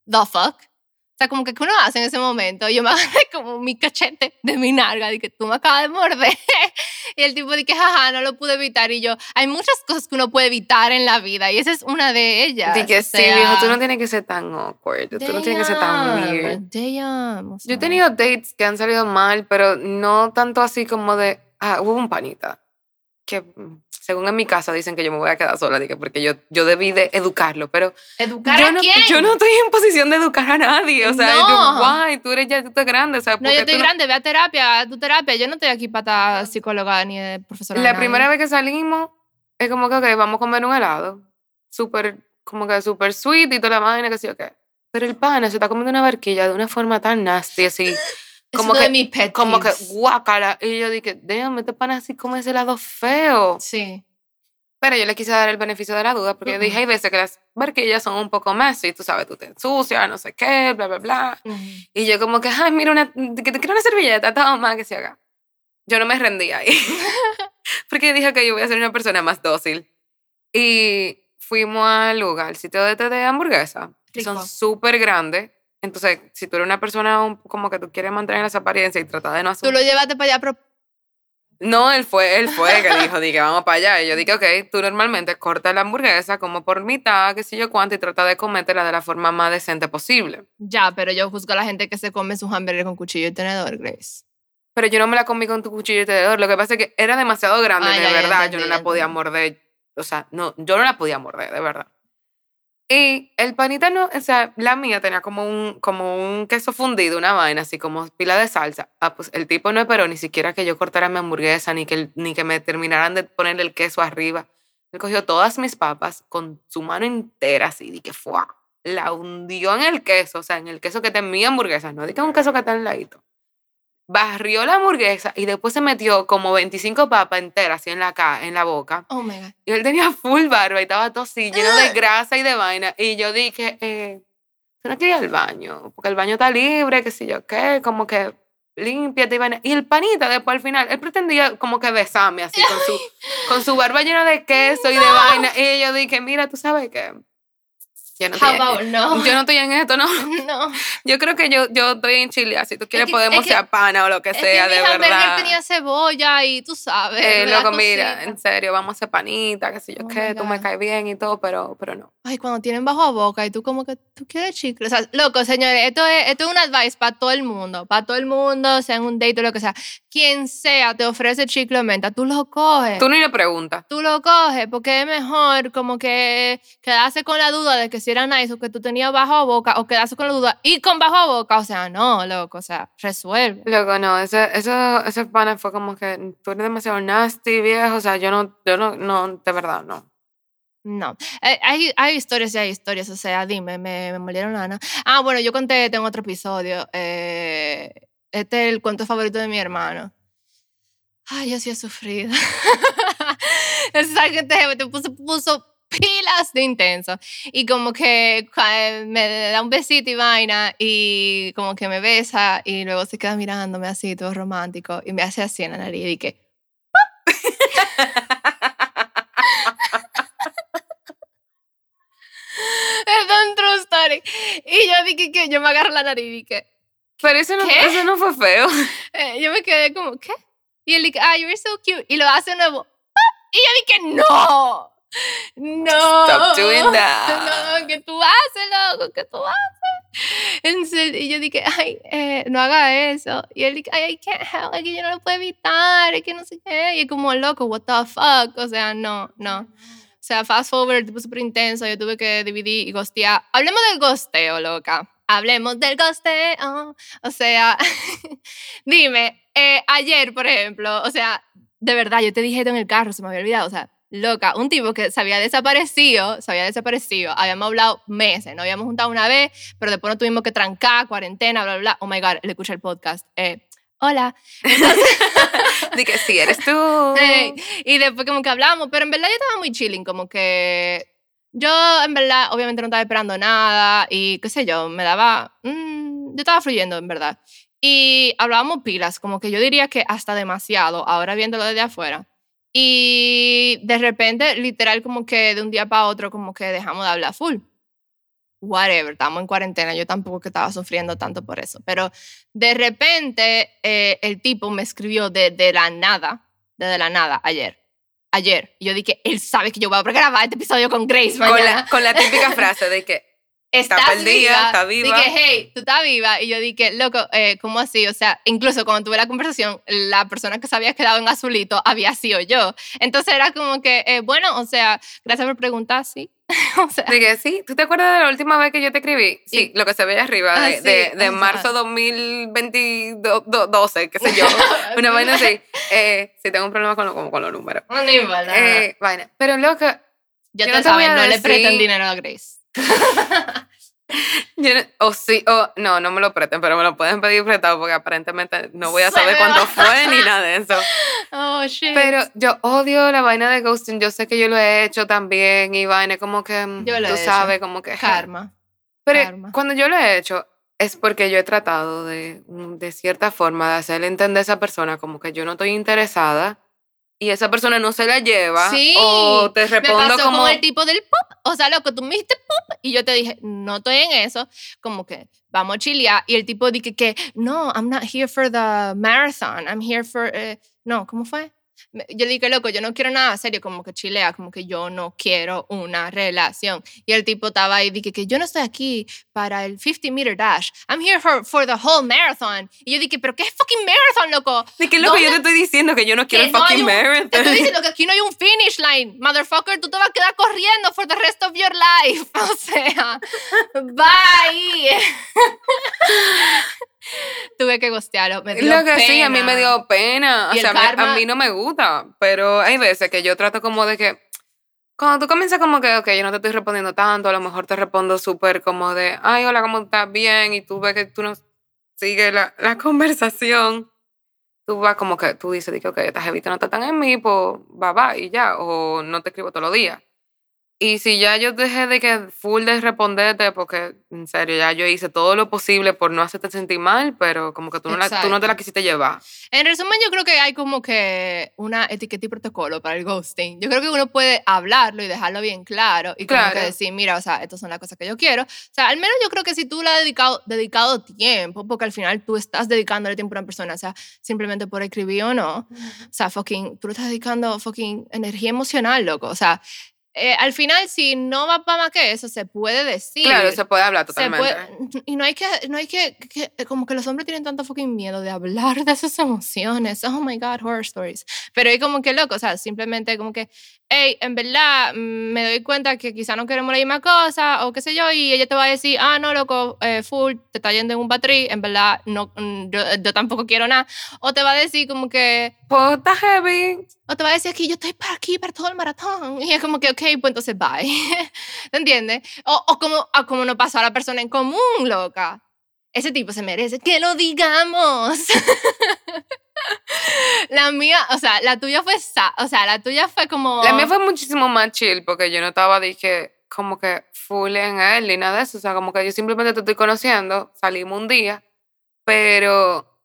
the fuck. O sea, como que, ¿qué uno hace en ese momento? Y yo me agarré como mi cachete de mi narga, dije, tú me acabas de morder. Y el tipo dije, jaja, no lo pude evitar. Y yo, hay muchas cosas que uno puede evitar en la vida y esa es una de ellas. Di que o sí, sea, viejo, tú no tienes que ser tan awkward, tú no tienes que ser tan damn, weird. damn, o Yo sea. he tenido dates que han salido mal, pero no tanto así como de. Ah, hubo un panita que, mm, según en mi casa, dicen que yo me voy a quedar sola, porque yo, yo debí de educarlo, pero ¿Educar yo a no, quién? yo no estoy en posición de educar a nadie. O sea, No. guay, tú eres ya tú estás grande. O sea, No, ¿por yo estoy no- grande, ve a terapia, a tu terapia. Yo no estoy aquí para estar psicóloga ni de profesora. La primera vez que salimos, es como que, ok, vamos a comer un helado. Súper, como que súper sweet y toda la vaina, que sí, ok. Pero el pana se está comiendo una barquilla de una forma tan nasty, así. Como que- de mis pet como que guácala. Y yo dije, déjame, este pana así como ese helado feo. Sí. Pero yo le quise dar el beneficio de la duda porque yo dije, hay veces que las barquillas son un poco messy, tú sabes, tú te ensucias, no sé qué, bla, bla, bla. Ujú. Y yo como que, ay, mira, una, que te quiero una servilleta, toma, que se haga. Yo no me rendí ahí. porque dije que yo voy a ser una persona más dócil. Y fuimos al lugar, al sitio de de hamburguesa, que son Rico. súper grandes. Entonces, si tú eres una persona un- como que tú quieres mantener esa apariencia y tratar de no hacer Tú lo llevaste para allá, pero no, él fue, él fue que dijo, dije, vamos para allá. Y yo dije, ok, tú normalmente cortas la hamburguesa como por mitad, qué sé yo cuánto, y trata de comértela de la forma más decente posible. ya, pero yo juzgo a la gente que se come sus hamburguesas con cuchillo y tenedor, Grace. Pero yo no me la comí con tu cuchillo y tenedor. Lo que pasa es que era demasiado grande, Ah, de ya, ya verdad. entendí, yo no la podía morder. O sea, no, yo no la podía morder, de verdad. Y el panita no, o sea, la mía tenía como un, como un queso fundido, una vaina, así como pila de salsa. Ah, pues el tipo no esperó ni siquiera que yo cortara mi hamburguesa, ni que, ni que me terminaran de ponerle el queso arriba. Él cogió todas mis papas con su mano entera, así, y que fue, la hundió en el queso, o sea, en el queso que está mi hamburguesa, no, di que un queso que está al ladito. Barrió la hamburguesa y después se metió como 25 papas enteras así en la, ca en la boca. Oh my God. Y él tenía full barba y estaba todo así, lleno de grasa y de vaina. Y yo dije, eh, ¿tú no quieres ir al baño? Porque el baño está libre, qué sé yo qué, como que límpiate y vaina. Y el panita después al final, él pretendía como que besarme así con su, con su barba llena de queso y de vaina. Y yo dije, mira, tú sabes qué. Yo no, How estoy, about no? yo no estoy en esto, no. no. Yo creo que yo, yo estoy en Chile, si tú quieres que- podemos es que- ser pana o lo que Es sea, que de verdad. tenía cebolla y tú sabes. Eh, loco, mira, en serio, vamos a hacer panita, qué sé yo Oh qué, tú me caes bien y todo, pero, pero no. Ay, cuando tienen bajo a boca y tú como que tú quieres chicle. O sea, loco, señores, esto es, esto es un advice para todo el mundo. Para todo el mundo, sea en un date o lo que sea. Quien sea te ofrece chicle o menta, tú lo coges. Tú ni le preguntas. Tú lo coges porque es mejor como que quedarse con la duda de que si era nice o que tú tenías bajo a boca o quedarse con la duda y con bajo a boca. O sea, no, loco, o sea, resuelve. Loco, no, ese, eso, ese pana fue como que tú eres demasiado nasty, viejo, o sea, yo no, yo no, no, de verdad, no. No, Eh, hay, hay historias y hay historias, o sea, dime, me, me molieron la Ana. Ah, bueno, yo conté en otro episodio, eh, este es el cuento favorito de mi hermano. Ay, yo sí he sufrido. Esa gente te puso, puso pilas de intenso. Y como que me da un besito y vaina y como que me besa y luego se queda mirándome así, todo romántico, y me hace así en la nariz y que... Es un true story. Y yo dije que yo me agarro la nariz y dije, Pero eso no, ¿Qué? eso no fue feo. eh, yo me quedé como, ¿qué? Y él dije, ah, you're so cute. Y lo hace de nuevo. ¡Ah! Y yo dije, no. No. Stop doing that. No, que tú haces, loco, que tú haces. Entonces, y yo dije, ay, eh, no haga eso. Y él dije, ay, I can't help, es que yo no lo puedo evitar, es que no sé qué. Y es como, loco, what the fuck. O sea, no, no. O sea, fast forward, tipo súper intenso, yo tuve que dividir y gostear. Hablemos del gosteo, loca. Hablemos del gosteo. O sea, dime, eh, ayer, por ejemplo, o sea, de verdad, yo te dije esto en el carro, se me había olvidado, o sea, loca, un tipo que se había desaparecido, se había desaparecido, habíamos hablado meses, nos habíamos juntado una vez, pero después nos tuvimos que trancar, cuarentena, bla, bla, bla. Oh my God, le escuché el podcast. Eh, hola. Di que sí, eres tú. Y después como que hablamos, pero en verdad yo estaba muy chilling, como que yo en verdad obviamente no estaba esperando nada y qué sé yo, me daba, mm, yo estaba fluyendo en verdad. Y hablábamos pilas, como que yo diría que hasta demasiado, ahora viéndolo desde afuera. Y de repente, literal, como que de un día para otro, como que dejamos de hablar full. Whatever, estamos en cuarentena, yo tampoco que estaba sufriendo tanto por eso. Pero de repente, eh, el tipo me escribió desde de la nada, desde la nada, ayer. Ayer. Y yo dije, él sabe que yo voy a grabar este episodio con Grace Con mañana. la, con la típica frase de que Está ¿Estás perdida, está viva. Dije, hey, tú estás viva. Y yo dije, loco, eh, ¿cómo así? O sea, incluso cuando tuve la conversación, la persona que se había quedado en azulito había sido yo. Entonces era como que, eh, bueno, o sea, gracias por preguntar, sí. o sea, Dije, sí, ¿tú te acuerdas de la última vez que yo te escribí? Sí, Y- lo que se ve arriba, Ah, de, sí, de, de marzo 2012, qué sé yo. Una vaina así. Eh, sí, tengo un problema con, lo- como con los números. no ni nada. Eh, vaina. Pero loca, ya yo te no a no le prestan dinero a Grace. O sí, o no, no me lo presten, pero me lo pueden pedir prestado porque aparentemente no voy a saber cuánto fue ni nada de eso. Oh, shit. Pero yo odio la vaina de ghosting. Yo sé que yo lo he hecho también y vaina como que mm, Yo lo tú he hecho. sabes, como que Karma. Pero Karma. cuando yo lo he hecho, es porque yo he tratado de, mm, de cierta forma, de hacerle entender a esa persona como que yo no estoy interesada y esa persona no se la lleva Sí, o te Me respondo pasó como... con el tipo del pop. O sea, loco, tú me dijiste pop y yo te dije, no estoy en eso. Como que vamos a chilear. Y el tipo dije que, no, I'm not here for the marathon. I'm here for. eh, no, ¿cómo fue? Yo dije, loco, yo no quiero nada serio, como que chilea, como que yo no quiero una relación. Y el tipo estaba ahí, dije que yo no estoy aquí para el 50 meter dash. I'm here for, for the whole marathon. Y yo dije, pero ¿qué es fucking marathon, loco? ¿De qué es lo que yo te ¿Dónde- estoy diciendo? Que yo no quiero el no fucking un- marathon. Te estoy diciendo que aquí no hay un finish line. Motherfucker, tú te vas a quedar corriendo for the rest of your life. O sea, bye. Tuve que gostearlo. Me dio Lo que sí, a mí pena. me dio pena. O sea, me- a karma- mí no me gusta. Pero hay veces que yo trato como de que. Cuando tú comienzas como que, ok, yo no te estoy respondiendo tanto, a lo mejor te respondo súper como de, ay, hola, ¿cómo estás? Bien. Y tú ves que tú no sigues la, la conversación. Tú vas como que, tú dices, que, ok, esta jevita no está tan en mí, pues, va, va, y ya. O no te escribo todos los días. Y si ya yo dejé de que full de responderte, porque en serio, ya yo hice todo lo posible por no hacerte sentir mal, pero como que tú no, la- tú no te la quisiste llevar. En resumen, yo creo que hay como que una etiqueta y protocolo para el ghosting. Yo creo que uno puede hablarlo y dejarlo bien claro y como Claro. que decir, mira, o sea, estas son las cosas que yo quiero. O sea, al menos yo creo que si tú le has dedicado, dedicado tiempo, porque al final tú estás dedicándole tiempo a una persona, o sea, simplemente por escribir o no, o sea, fucking, tú le estás dedicando fucking energía emocional, loco. O sea, eh, al final, si no va para más que eso, se puede decir. Claro, se puede hablar totalmente. puede- y no hay que, no hay que, que- como que los hombres tienen tanto fucking miedo de hablar de sus emociones. Oh my God, horror stories. Pero es como que loco, o sea, simplemente como que, hey, en verdad mm, me doy cuenta que quizá no queremos la misma cosa o qué sé yo, y ella te va a decir, ah, no, loco, eh, full, te está yendo en un battery, en verdad, no, mm, yo, yo tampoco quiero nada. O te va a decir como que, Pues está heavy. o te va a decir aquí, yo estoy para aquí, para todo el maratón. Y es como que, ok, pues entonces bye. ¿Te entiendes? O, o como, o como nos pasó a la persona en común, loca. Ese tipo se merece que lo digamos. la mía, o sea, la tuya fue, o sea, la tuya fue como... La mía fue muchísimo más chill porque yo no estaba, dije, como que full en él ni nada de eso. O sea, como que yo simplemente te estoy conociendo, salimos un día, pero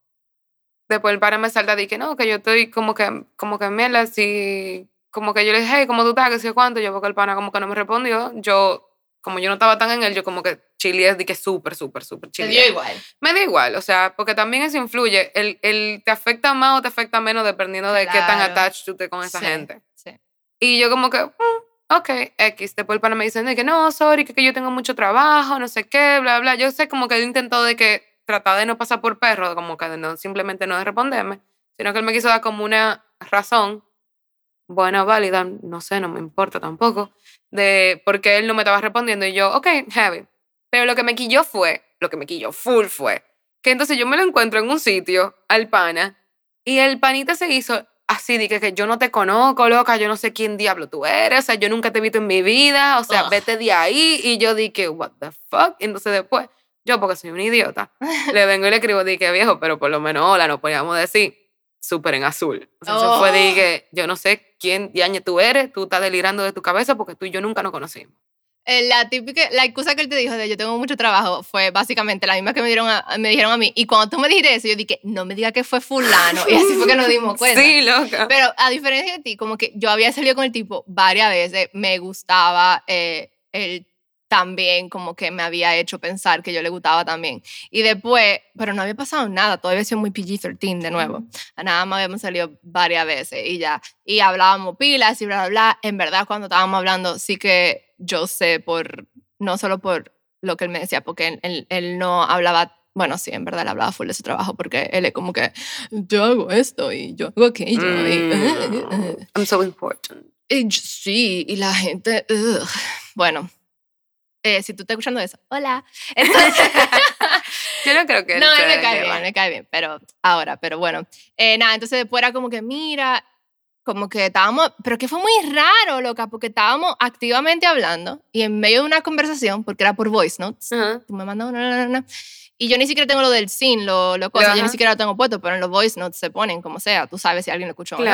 después el padre me salta y que no, que yo estoy como que, como que mierda, así, como que yo le dije, hey, ¿cómo tú estás? Que sé cuánto, yo porque el pana como que no me respondió, yo, como yo no estaba tan en él, yo como que chile de que súper, súper, súper Te chile. dio igual. Me da igual, o sea, porque también eso influye. El, el te afecta más o te afecta menos dependiendo de qué tan Claro. attached tú estés con esa Sí, gente. sí. Y yo como que, mm, ok, X. Después el pana me dice de que no, sorry, que, que yo tengo mucho trabajo, no sé qué, bla, bla. Yo sé como que él intentó de que tratar de no pasar por perro, como que no, simplemente no de responderme, sino que él me quiso dar como una razón, buena, válida, no sé, no me importa tampoco, de por qué él no me estaba respondiendo. Y yo, ok, heavy. Pero lo que me quilló fue, lo que me quilló full fue, que entonces yo me lo encuentro en un sitio, al pana, Y el panita se hizo así, de que, que yo no te conozco, loca, yo no sé quién diablo tú eres, o sea, yo nunca te he visto en mi vida, o sea, Ugh. vete de ahí. Y yo dije, what the fuck. Y entonces después, yo porque soy un idiota, le vengo y le escribo, dije, viejo, pero por lo menos hola, no podíamos decir súper en azul. Entonces fue, Oh. dije, yo no sé quién diañe tú eres, tú estás delirando de tu cabeza porque tú y yo nunca nos conocimos. Eh, La típica, la excusa que él te dijo de yo tengo mucho trabajo fue básicamente la misma que me, dieron a- me dijeron a mí. Y cuando tú me dijiste eso, yo dije, no me digas que fue fulano. Y así fue que nos dimos cuenta. Sí, loca. Pero a diferencia de ti, como que yo había salido con el tipo varias veces, me gustaba, eh, él también como que me había hecho pensar que yo le gustaba también. Y después, pero no había pasado nada, todavía sido muy PG-13 de nuevo. Nada más habíamos salido varias veces y ya. Y hablábamos pilas y bla, bla, bla. En verdad, cuando estábamos hablando, sí que yo sé por, no solo por lo que él me decía, porque él, él- él no hablaba bueno, sí, en verdad él hablaba full de su trabajo porque él es como que yo hago esto y yo hago aquello. y- Mm, I'm so important. y sí, y la gente. ugh. Bueno, eh, si tú estás escuchando eso, hola. Entonces, Yo no creo que no, él me cae bien, me cae bien, pero ahora, pero bueno. Eh, nada, entonces después era como que, mira, como que estábamos, pero que fue muy raro, loca, porque estábamos activamente hablando y en medio de una conversación, porque era por voice notes, Ajá. tú me mandas una, una, una, y yo ni siquiera tengo lo del sin, lo, lo cosa, yo ni siquiera lo tengo puesto, pero en los voice notes se ponen como sea, tú sabes si alguien lo escuchó o no.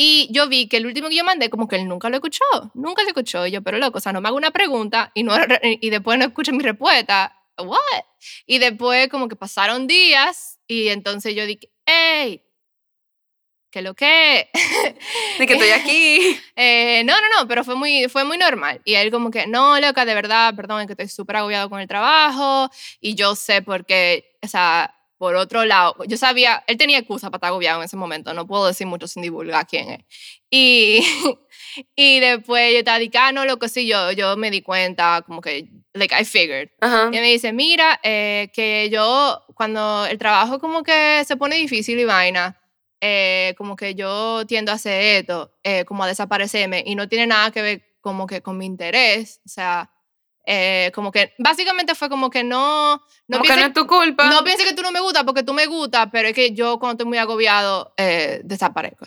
Y yo vi que el último que yo mandé, como que él nunca lo escuchó, nunca lo escuchó. Y yo, pero loco, o sea, no me hago una pregunta y, no, y después no escucho mi respuesta. ¿What? Y después como que pasaron días y entonces yo dije, hey, ¿qué lo que? De que estoy aquí. Eh, no, no, no, pero fue muy, fue muy normal. Y él como que, no, loca, de verdad, perdón, es que estoy súper agobiado con el trabajo. Y yo sé porque, o sea, por otro lado, yo sabía, él tenía excusa para estar agobiado en ese momento, no puedo decir mucho sin divulgar quién es. Y, y después yo estaba diciendo, ah, no, loco, sí, yo, yo me di cuenta, como que, like, I figured. Ajá. Y me dice, mira, eh, que yo, cuando el trabajo como que se pone difícil y vaina, eh, como que yo tiendo a hacer esto, eh, como a desaparecerme, y no tiene nada que ver como que con mi interés, o sea, eh, como que, básicamente fue como que no, no Como que no es tu culpa. no pienses que tú no me gustas porque tú me gustas, pero es que yo cuando estoy muy agobiado eh, desaparezco.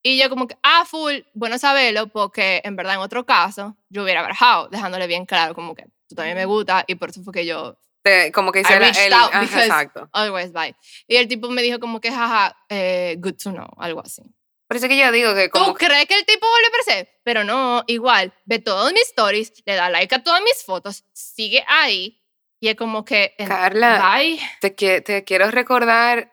Y yo como que, ah, full, bueno saberlo, porque en verdad en otro caso yo hubiera barajado, dejándole bien claro como que tú también me gusta y por eso fue que yo, Te- como que hiciera el. ajá, exacto. otherwise, bye. Y el tipo me dijo como que, jaja, eh, good to know, algo así. Por eso que yo digo que ¿Tú como que- crees que el tipo vuelve a aparecer? Pero no, igual, ve todas mis stories, le da like a todas mis fotos, sigue ahí y es como que, Carla, bye. te, te quiero recordar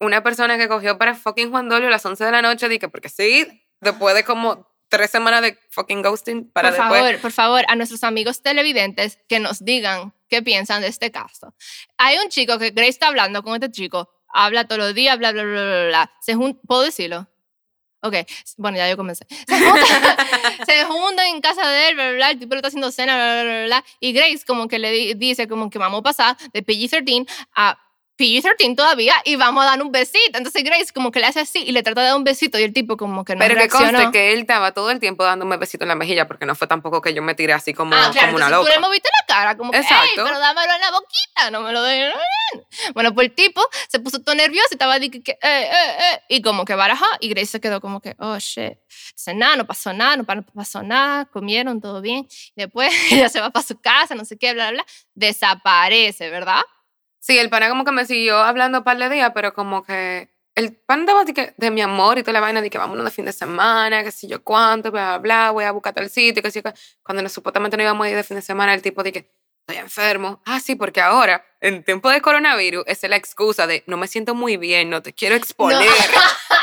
una persona que cogió para fucking Juan Dolio a las 11 de la noche, dije, porque sí, después de como tres semanas de fucking ghosting, para por después. favor, por favor, a nuestros amigos televidentes que nos digan qué piensan de este caso. Hay un chico que Grace está hablando con este chico, habla todos los días, bla, bla, bla, bla, bla. Se jun- ¿Puedo decirlo? Ok, bueno, ya yo comencé. Se juntan, en casa de él, bla, bla, bla, el tipo está haciendo cena, bla, bla, bla, bla, y Grace como que le di- dice como que vamos a pasar de PG-13 a PG-13 todavía y vamos a dar un besito. Entonces Grace como que le hace así y le trata de dar un besito y el tipo como que no Pero que reaccionó. conste que él estaba todo el tiempo dándome besitos en la mejilla, porque no fue tampoco que yo me tiré así como, Ah, claro, como una entonces tú loca. le moviste la cara, como que, "Ey, Exacto. pero dámelo en la boquita, no me lo den. Bueno, pues el tipo se puso todo nervioso y estaba de que, que, eh, eh, eh, y como que barajó, y Grace se quedó como que, oh, shit. Entonces, nada, no pasó nada, no pasó nada, comieron, todo bien. Después ella se va para su casa, no sé qué, bla, bla, bla. Desaparece, ¿verdad? Sí, el pana como que me siguió hablando un par de días, pero como que el pan daba de, de mi amor y toda la vaina de que vámonos de fin de semana, que si yo cuánto, bla, bla, bla, voy a buscar tal sitio, que si yo. Cuando nos, supuestamente no íbamos a ir de fin de semana, el tipo de que estoy enfermo. Ah, sí, porque ahora, en tiempo de coronavirus, esa es la excusa de no me siento muy bien, no te quiero exponer.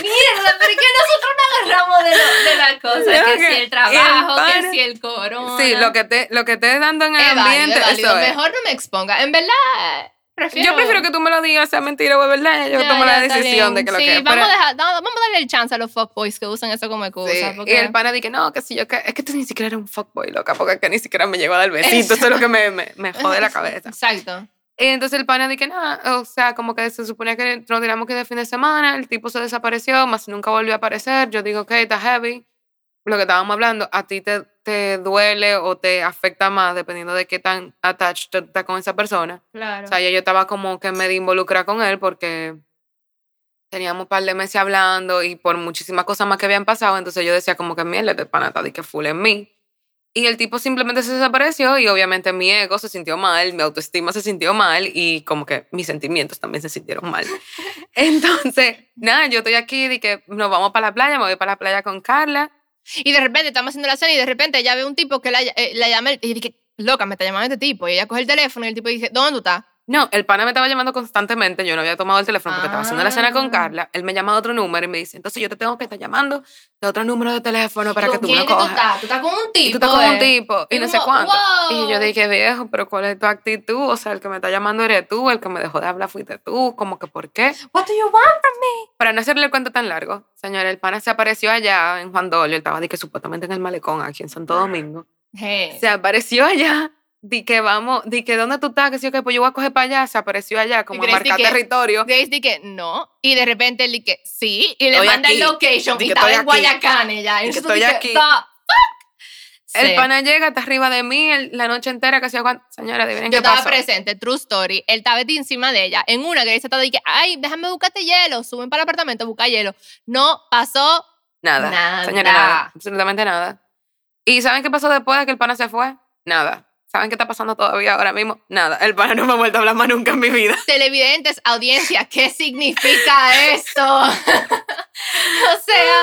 Mierda, pero es que nosotros nos agarramos de, lo- de la cosa, No, que que- si el y el trabajo, que si el corona. Sí, lo que te, lo que estés dando en el Es válido, ambiente, es válido. eso es. Mejor no me exponga. En verdad, prefiero... Yo prefiero que tú me lo digas, sea mentira o verdad. Yo Ya, tomo ya, la decisión de que lo sí, que es. Vamos, pero- a dejar, no, vamos a darle el chance a los fuckboys que usan eso como excusa. Sí, porque- Y el pana dice, no, que si yo, que, es que tú ni siquiera eres un fuckboy, loca, porque es que ni siquiera me llegó a dar besito, eso es lo que me, me, me jode la cabeza. Exacto. Y entonces el pana dice, no, o sea, como que se supone que nos tiramos que de fin de semana, el tipo se desapareció, más nunca volvió a aparecer, yo digo, ok, está heavy, lo que estábamos hablando, a ti te, te duele o te afecta más dependiendo de qué tan attached estás con esa persona. Claro. O sea, ya yo estaba como que medio involucrada con él porque teníamos un par de meses hablando y por muchísimas cosas más que habían pasado, entonces yo decía como que mierda, este pana está de que full en mí. Y el tipo simplemente se desapareció y obviamente mi ego se sintió mal, mi autoestima se sintió mal y como que mis sentimientos también se sintieron mal. Entonces, nada, yo estoy aquí de que nos vamos para la playa, me voy para la playa con Carla. Y de repente estamos haciendo la cena y de repente ella ve un tipo que la, eh, la llama y dice, loca, me está llamando este tipo. Y ella coge el teléfono y el tipo dice, ¿dónde tú estás? No, el pana me estaba llamando constantemente, yo no había tomado el teléfono porque estaba haciendo la cena con Ah. Carla. Él me llama de otro número y me dice, entonces yo te tengo que estar llamando de otro número de teléfono para que tú me ¿Quién que tú cojas. estás? Tú estás con un tipo. Y tú estás con un eh. tipo y Y no sé cuánto. wow. Y yo dije, viejo, pero ¿cuál es tu actitud? O sea, el que me está llamando eres tú, el que me dejó de hablar fuiste tú, como que ¿por qué? What do you want from me? Para no hacerle el cuento tan largo, señor, el pana se apareció allá en Juan Dolio, él estaba de que supuestamente en el malecón aquí en Santo Domingo. Hey. Se apareció allá, di que vamos, di que ¿dónde tú estás? Que sí, ok, pues yo voy a coger para allá, se apareció allá como a marcar que- territorio. Grace di que no. Y de repente él di que sí. Y le Estoy manda aquí. el location. Di Y que estaba en. Guayacán ya. Di Y que estoy di aquí. "The fuck?" El pana llega, está arriba de mí el- la noche entera, que hacía cuánto. Señora, adivinen Yo qué estaba pasó. presente, true story. Él estaba encima de ella. En una que Grace estaba de que, ay, déjame buscarte hielo. Suben para el apartamento, busca hielo. No pasó Nada. Nada. Señora, nada. Absolutamente nada. ¿Y saben qué pasó después de que el pana se fue? Nada. ¿Saben qué está pasando todavía ahora mismo? Nada. El pana no me ha vuelto a hablar más nunca en mi vida. televidentes, audiencia, ¿qué significa esto? o sea,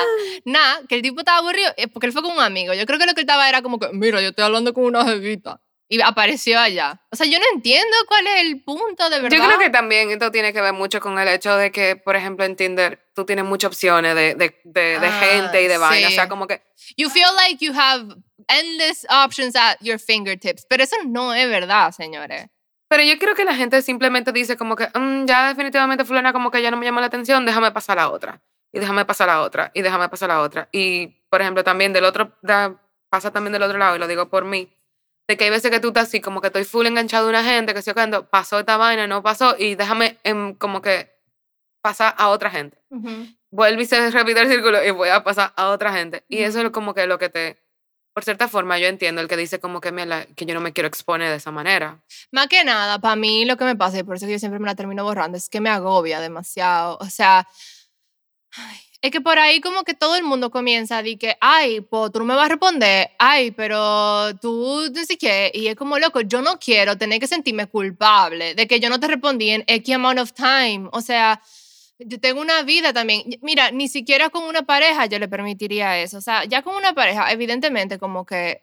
nada, que el tipo estaba aburrido, eh, porque él fue con un amigo. Yo creo que lo que él estaba era como que, mira, yo estoy hablando con una jevita. Y apareció allá. O sea, yo no entiendo cuál es el punto, de verdad. Yo creo que también esto tiene que ver mucho con el hecho de que, por ejemplo, en Tinder tú tienes muchas opciones de, de, de, de Ah, gente y de vaina. O sí. sea, como que You feel like you have endless options at your fingertips. Pero eso no es verdad, señores. Pero yo creo que la gente simplemente dice como que "Mm, ya definitivamente fulana como que ya no me llama la atención, déjame pasar a la otra. Y déjame pasar a la otra. Y déjame pasar a la otra. Y, por ejemplo, también del otro, da- pasa también del otro lado, y lo digo por mí, de que hay veces que tú estás así, como que estoy full enganchado a una gente, que estoy cuando pasó esta vaina, no pasó, y déjame em, como que pasar a otra gente. Vuelve y se repite el círculo y voy a pasar a otra gente. Y eso es como que lo que te... Por cierta forma, yo entiendo el que dice como que, "Mira, que yo no me quiero exponer de esa manera. Más que nada, para mí lo que me pasa, y por eso que yo siempre me la termino borrando, es que me agobia demasiado. O sea, es que por ahí como que todo el mundo comienza a decir que, ay, pues tú no me vas a responder, ay, pero tú no sé qué. Y es como, loco, yo no quiero tener que sentirme culpable de que yo no te respondí en X amount of time. O sea, yo tengo una vida también. Mira, ni siquiera con una pareja yo le permitiría eso. O sea, ya con una pareja, evidentemente como que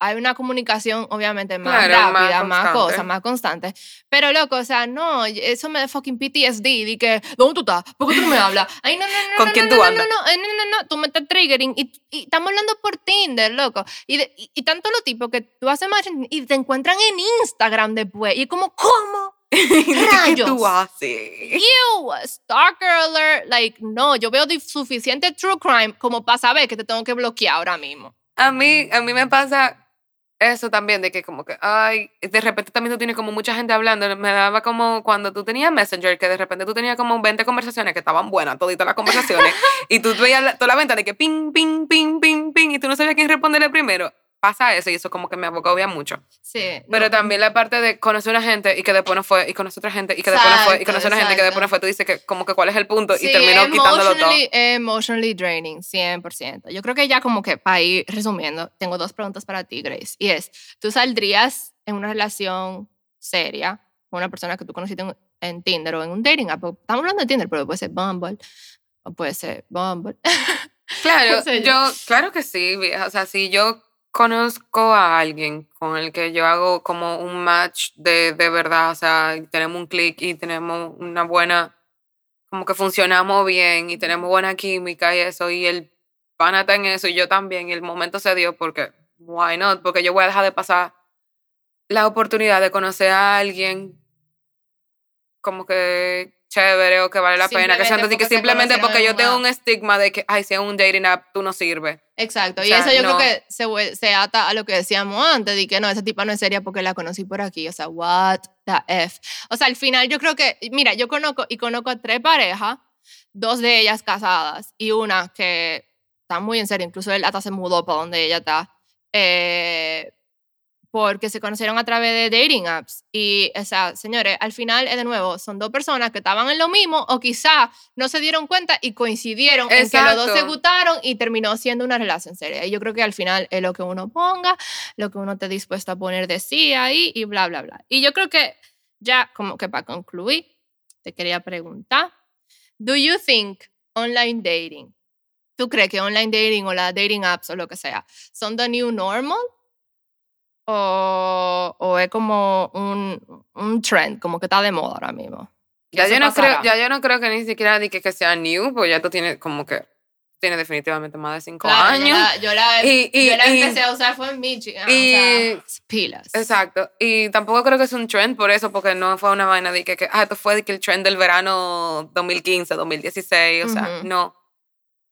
hay una comunicación obviamente más Claro, más rápida, más, constante. cosas, más constante. Pero loco, o sea, no, eso me da fucking PTSD. Di que, ¿dónde tú estás? ¿Por qué tú no me hablas? Ay, no, no, no. ¿Con no, quién no, tú no, andas? No, no, eh, no, no, no, tú me estás triggering. Y, y estamos hablando por Tinder, loco. Y, de- y, y tanto los tipos que tú haces match y te encuentran en Instagram después. Y como, ¿cómo? ¿Qué tú haces? Ew, stalker alert. Like, no, yo veo suficiente true crime como para saber que te tengo que bloquear ahora mismo. A mí, a mí me pasa eso también, de que como que, ay, de repente también tú tienes como mucha gente hablando. Me daba como cuando tú tenías Messenger, que de repente tú tenías como 20 conversaciones que estaban buenas, toditas las conversaciones, y tú veías toda la ventana de que ping, ping, ping, ping, ping, y tú no sabías quién responderle primero. Pasa eso y eso como que me agobia mucho. Sí. Pero no. también la parte de conocer una gente y que después no fue, y conocer otra gente y que después no fue, y Exacto, conocer una gente que después no exacto. fue, tú dices que como que cuál es el punto Sí, y terminó quitándolo todo. emotionally- draining, 100%. Yo creo que ya como que para ir resumiendo, tengo dos preguntas para ti, Grace. Y es, ¿tú saldrías en una relación seria con una persona que tú conociste en, en Tinder o en un dating app? Estamos hablando de Tinder, pero puede ser Bumble o puede ser Bumble. Claro, yo, claro que sí, vieja. O sea, si yo conozco a alguien con el que yo hago como un match de, de verdad, o sea, tenemos un clic y tenemos una buena, como que funcionamos bien y tenemos buena química y eso, y el pana está en eso y yo también, y el momento se dio porque, why not? Porque yo voy a dejar de pasar la oportunidad de conocer a alguien como que chévere o que vale la pena, que siento así que Simplemente porque yo tengo un estigma de que, ay, si es un dating app, tú no sirves. Exacto, O y sea, eso yo no. creo que se, se ata a lo que decíamos antes, de que no, esa tipa no es seria porque la conocí por aquí, o sea, what the F. O sea, al final yo creo que, mira, yo conozco y conozco a tres parejas, dos de ellas casadas y una que está muy en serio, incluso él hasta se mudó para donde ella está. Eh, porque se conocieron a través de dating apps. Y, o sea, señores, al final, de nuevo, son dos personas que estaban en lo mismo o quizá no se dieron cuenta y coincidieron en que los dos se Exacto. gustaron y terminó siendo una relación seria. Y yo creo que al final es lo que uno ponga, lo que uno esté dispuesto a poner de sí ahí y bla, bla, bla. Y yo creo que ya como que para concluir, te quería preguntar, ¿do you think online dating, tú crees que online dating o las dating apps o lo que sea, son the new normal? ¿O, o es como un, un trend, como que está de moda ahora mismo? Ya yo, no creo, ya yo no creo que ni siquiera que, que sea new, pues ya tú tienes como que tiene definitivamente más de cinco Claro, yo años. la- Yo la, Y- y- yo la y- empecé a usar fue en Michigan. y- o sea, pilas. Exacto. Y tampoco creo que es un trend por eso, porque no fue una vaina de que, que, ah, esto fue de que el trend del verano 2015, 2016, o sea, no.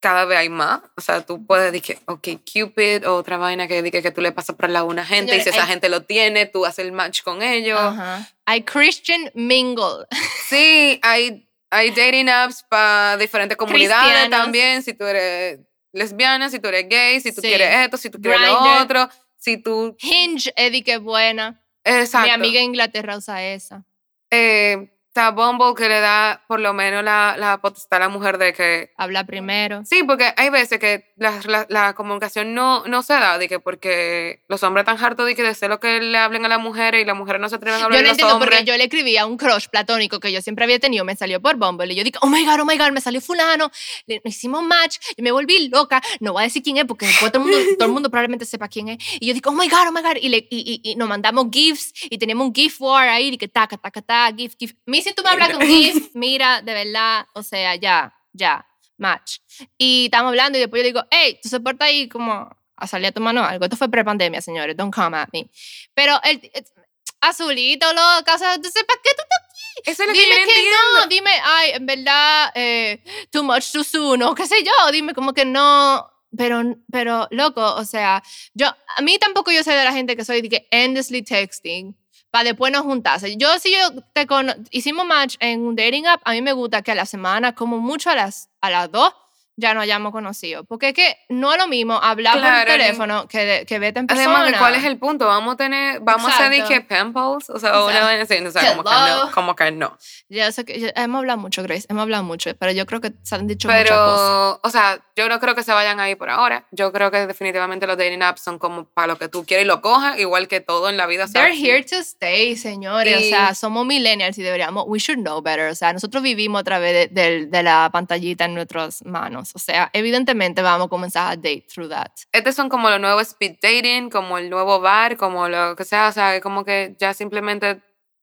Cada vez hay más. O sea, tú puedes decir, ok, Cupid, o otra vaina que dice que tú le pasas por la una gente y si esa hay- gente lo tiene, tú haces el match con ellos. Ajá. Hay Christian Mingle. Sí, hay, hay dating apps para diferentes comunidades Cristianos. también. Si tú eres lesbiana, si tú eres gay, si tú Sí. quieres esto, si tú quieres Grindr. lo otro, si tú... Hinge, Eddie, que buena. Exacto. Mi amiga en Inglaterra usa esa. Eh, está Bumble que le da por lo menos la, la potestad a la mujer de que... Habla primero. Sí, porque hay veces que la, la, la comunicación no, no se da, de que porque los hombres están hartos de que deseo lo que le hablen a las mujeres y las mujeres no se atreven a hablar Yo no a los entiendo hombres. porque yo le escribí a un crush platónico que yo siempre había tenido, me salió por Bumble y yo dije, oh my god, oh my god, me salió fulano, le, hicimos match, y me volví loca, no voy a decir quién es porque después todo el mundo, todo el mundo probablemente sepa quién es. Y yo dije, oh my god, oh my god, y, le, y, y, y nos mandamos GIFs y tenemos un GIF war ahí, y que taca, taca, taca, GIF, GIF. Mi, si tú me hablas con GIF, mira, de verdad, o sea, ya, ya, match. Y estamos hablando y después yo digo, hey, tú soportas ahí como a salir a tomar algo. Esto fue pre-pandemia, señores, don't come at me. Pero el, el- azulito, loca, o sea, entonces, ¿para qué tú estás aquí? Eso es lo que yo Dime que entiendo. no, dime, ay, en verdad, eh, too much too soon, o qué sé yo, dime como que no, pero, pero, loco, o sea, yo, a mí tampoco yo soy de la gente que soy de que endlessly texting, para después no juntarse. Yo, si yo te hicimos match en un dating app, a mí me gusta que a la semana, como mucho a las, a las dos, ya nos hayamos conocido. Porque es que no es lo mismo hablar Claro, por ni- teléfono que, de- que vete en persona. Además, de ¿cuál es el punto? Vamos a tener, vamos a hacer Exacto. pen pals, o sea, una Exacto. así, o sea, como que no, como que no. Ya sé que ya hemos hablado mucho, Grace, hemos hablado mucho, pero yo creo que se han dicho muchas cosas. Pero, o sea, yo no creo que se vayan ahí por ahora. Yo creo que definitivamente los dating apps son como para lo que tú quieres y lo cojas, igual que todo en la vida. They're here to stay, señores. Y- O sea, somos millennials y deberíamos, we should know better. O sea, nosotros vivimos a través de, del- de la pantallita en nuestras manos. O sea, evidentemente vamos a comenzar a date through that. Estos son como los nuevos speed dating, como el nuevo bar, como lo que sea. O sea, es como que ya simplemente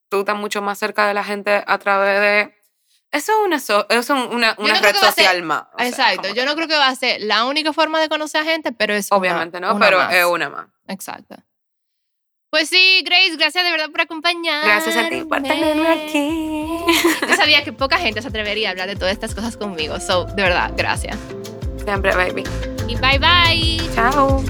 tú estás mucho más cerca de la gente a través de... Eso es una, so- eso es una, una no red ser- social más. o sea, Exacto. como Yo no creo que va a ser la única forma de conocer a gente, pero es una- Obviamente no, una pero más. es una más. Exacto. Pues sí, Grace, gracias de verdad por acompañarme. Gracias a ti por tenerme aquí. Yo sabía que poca gente se atrevería a hablar de todas estas cosas conmigo. So, de verdad, gracias. Siempre, baby. Y bye bye. Chao.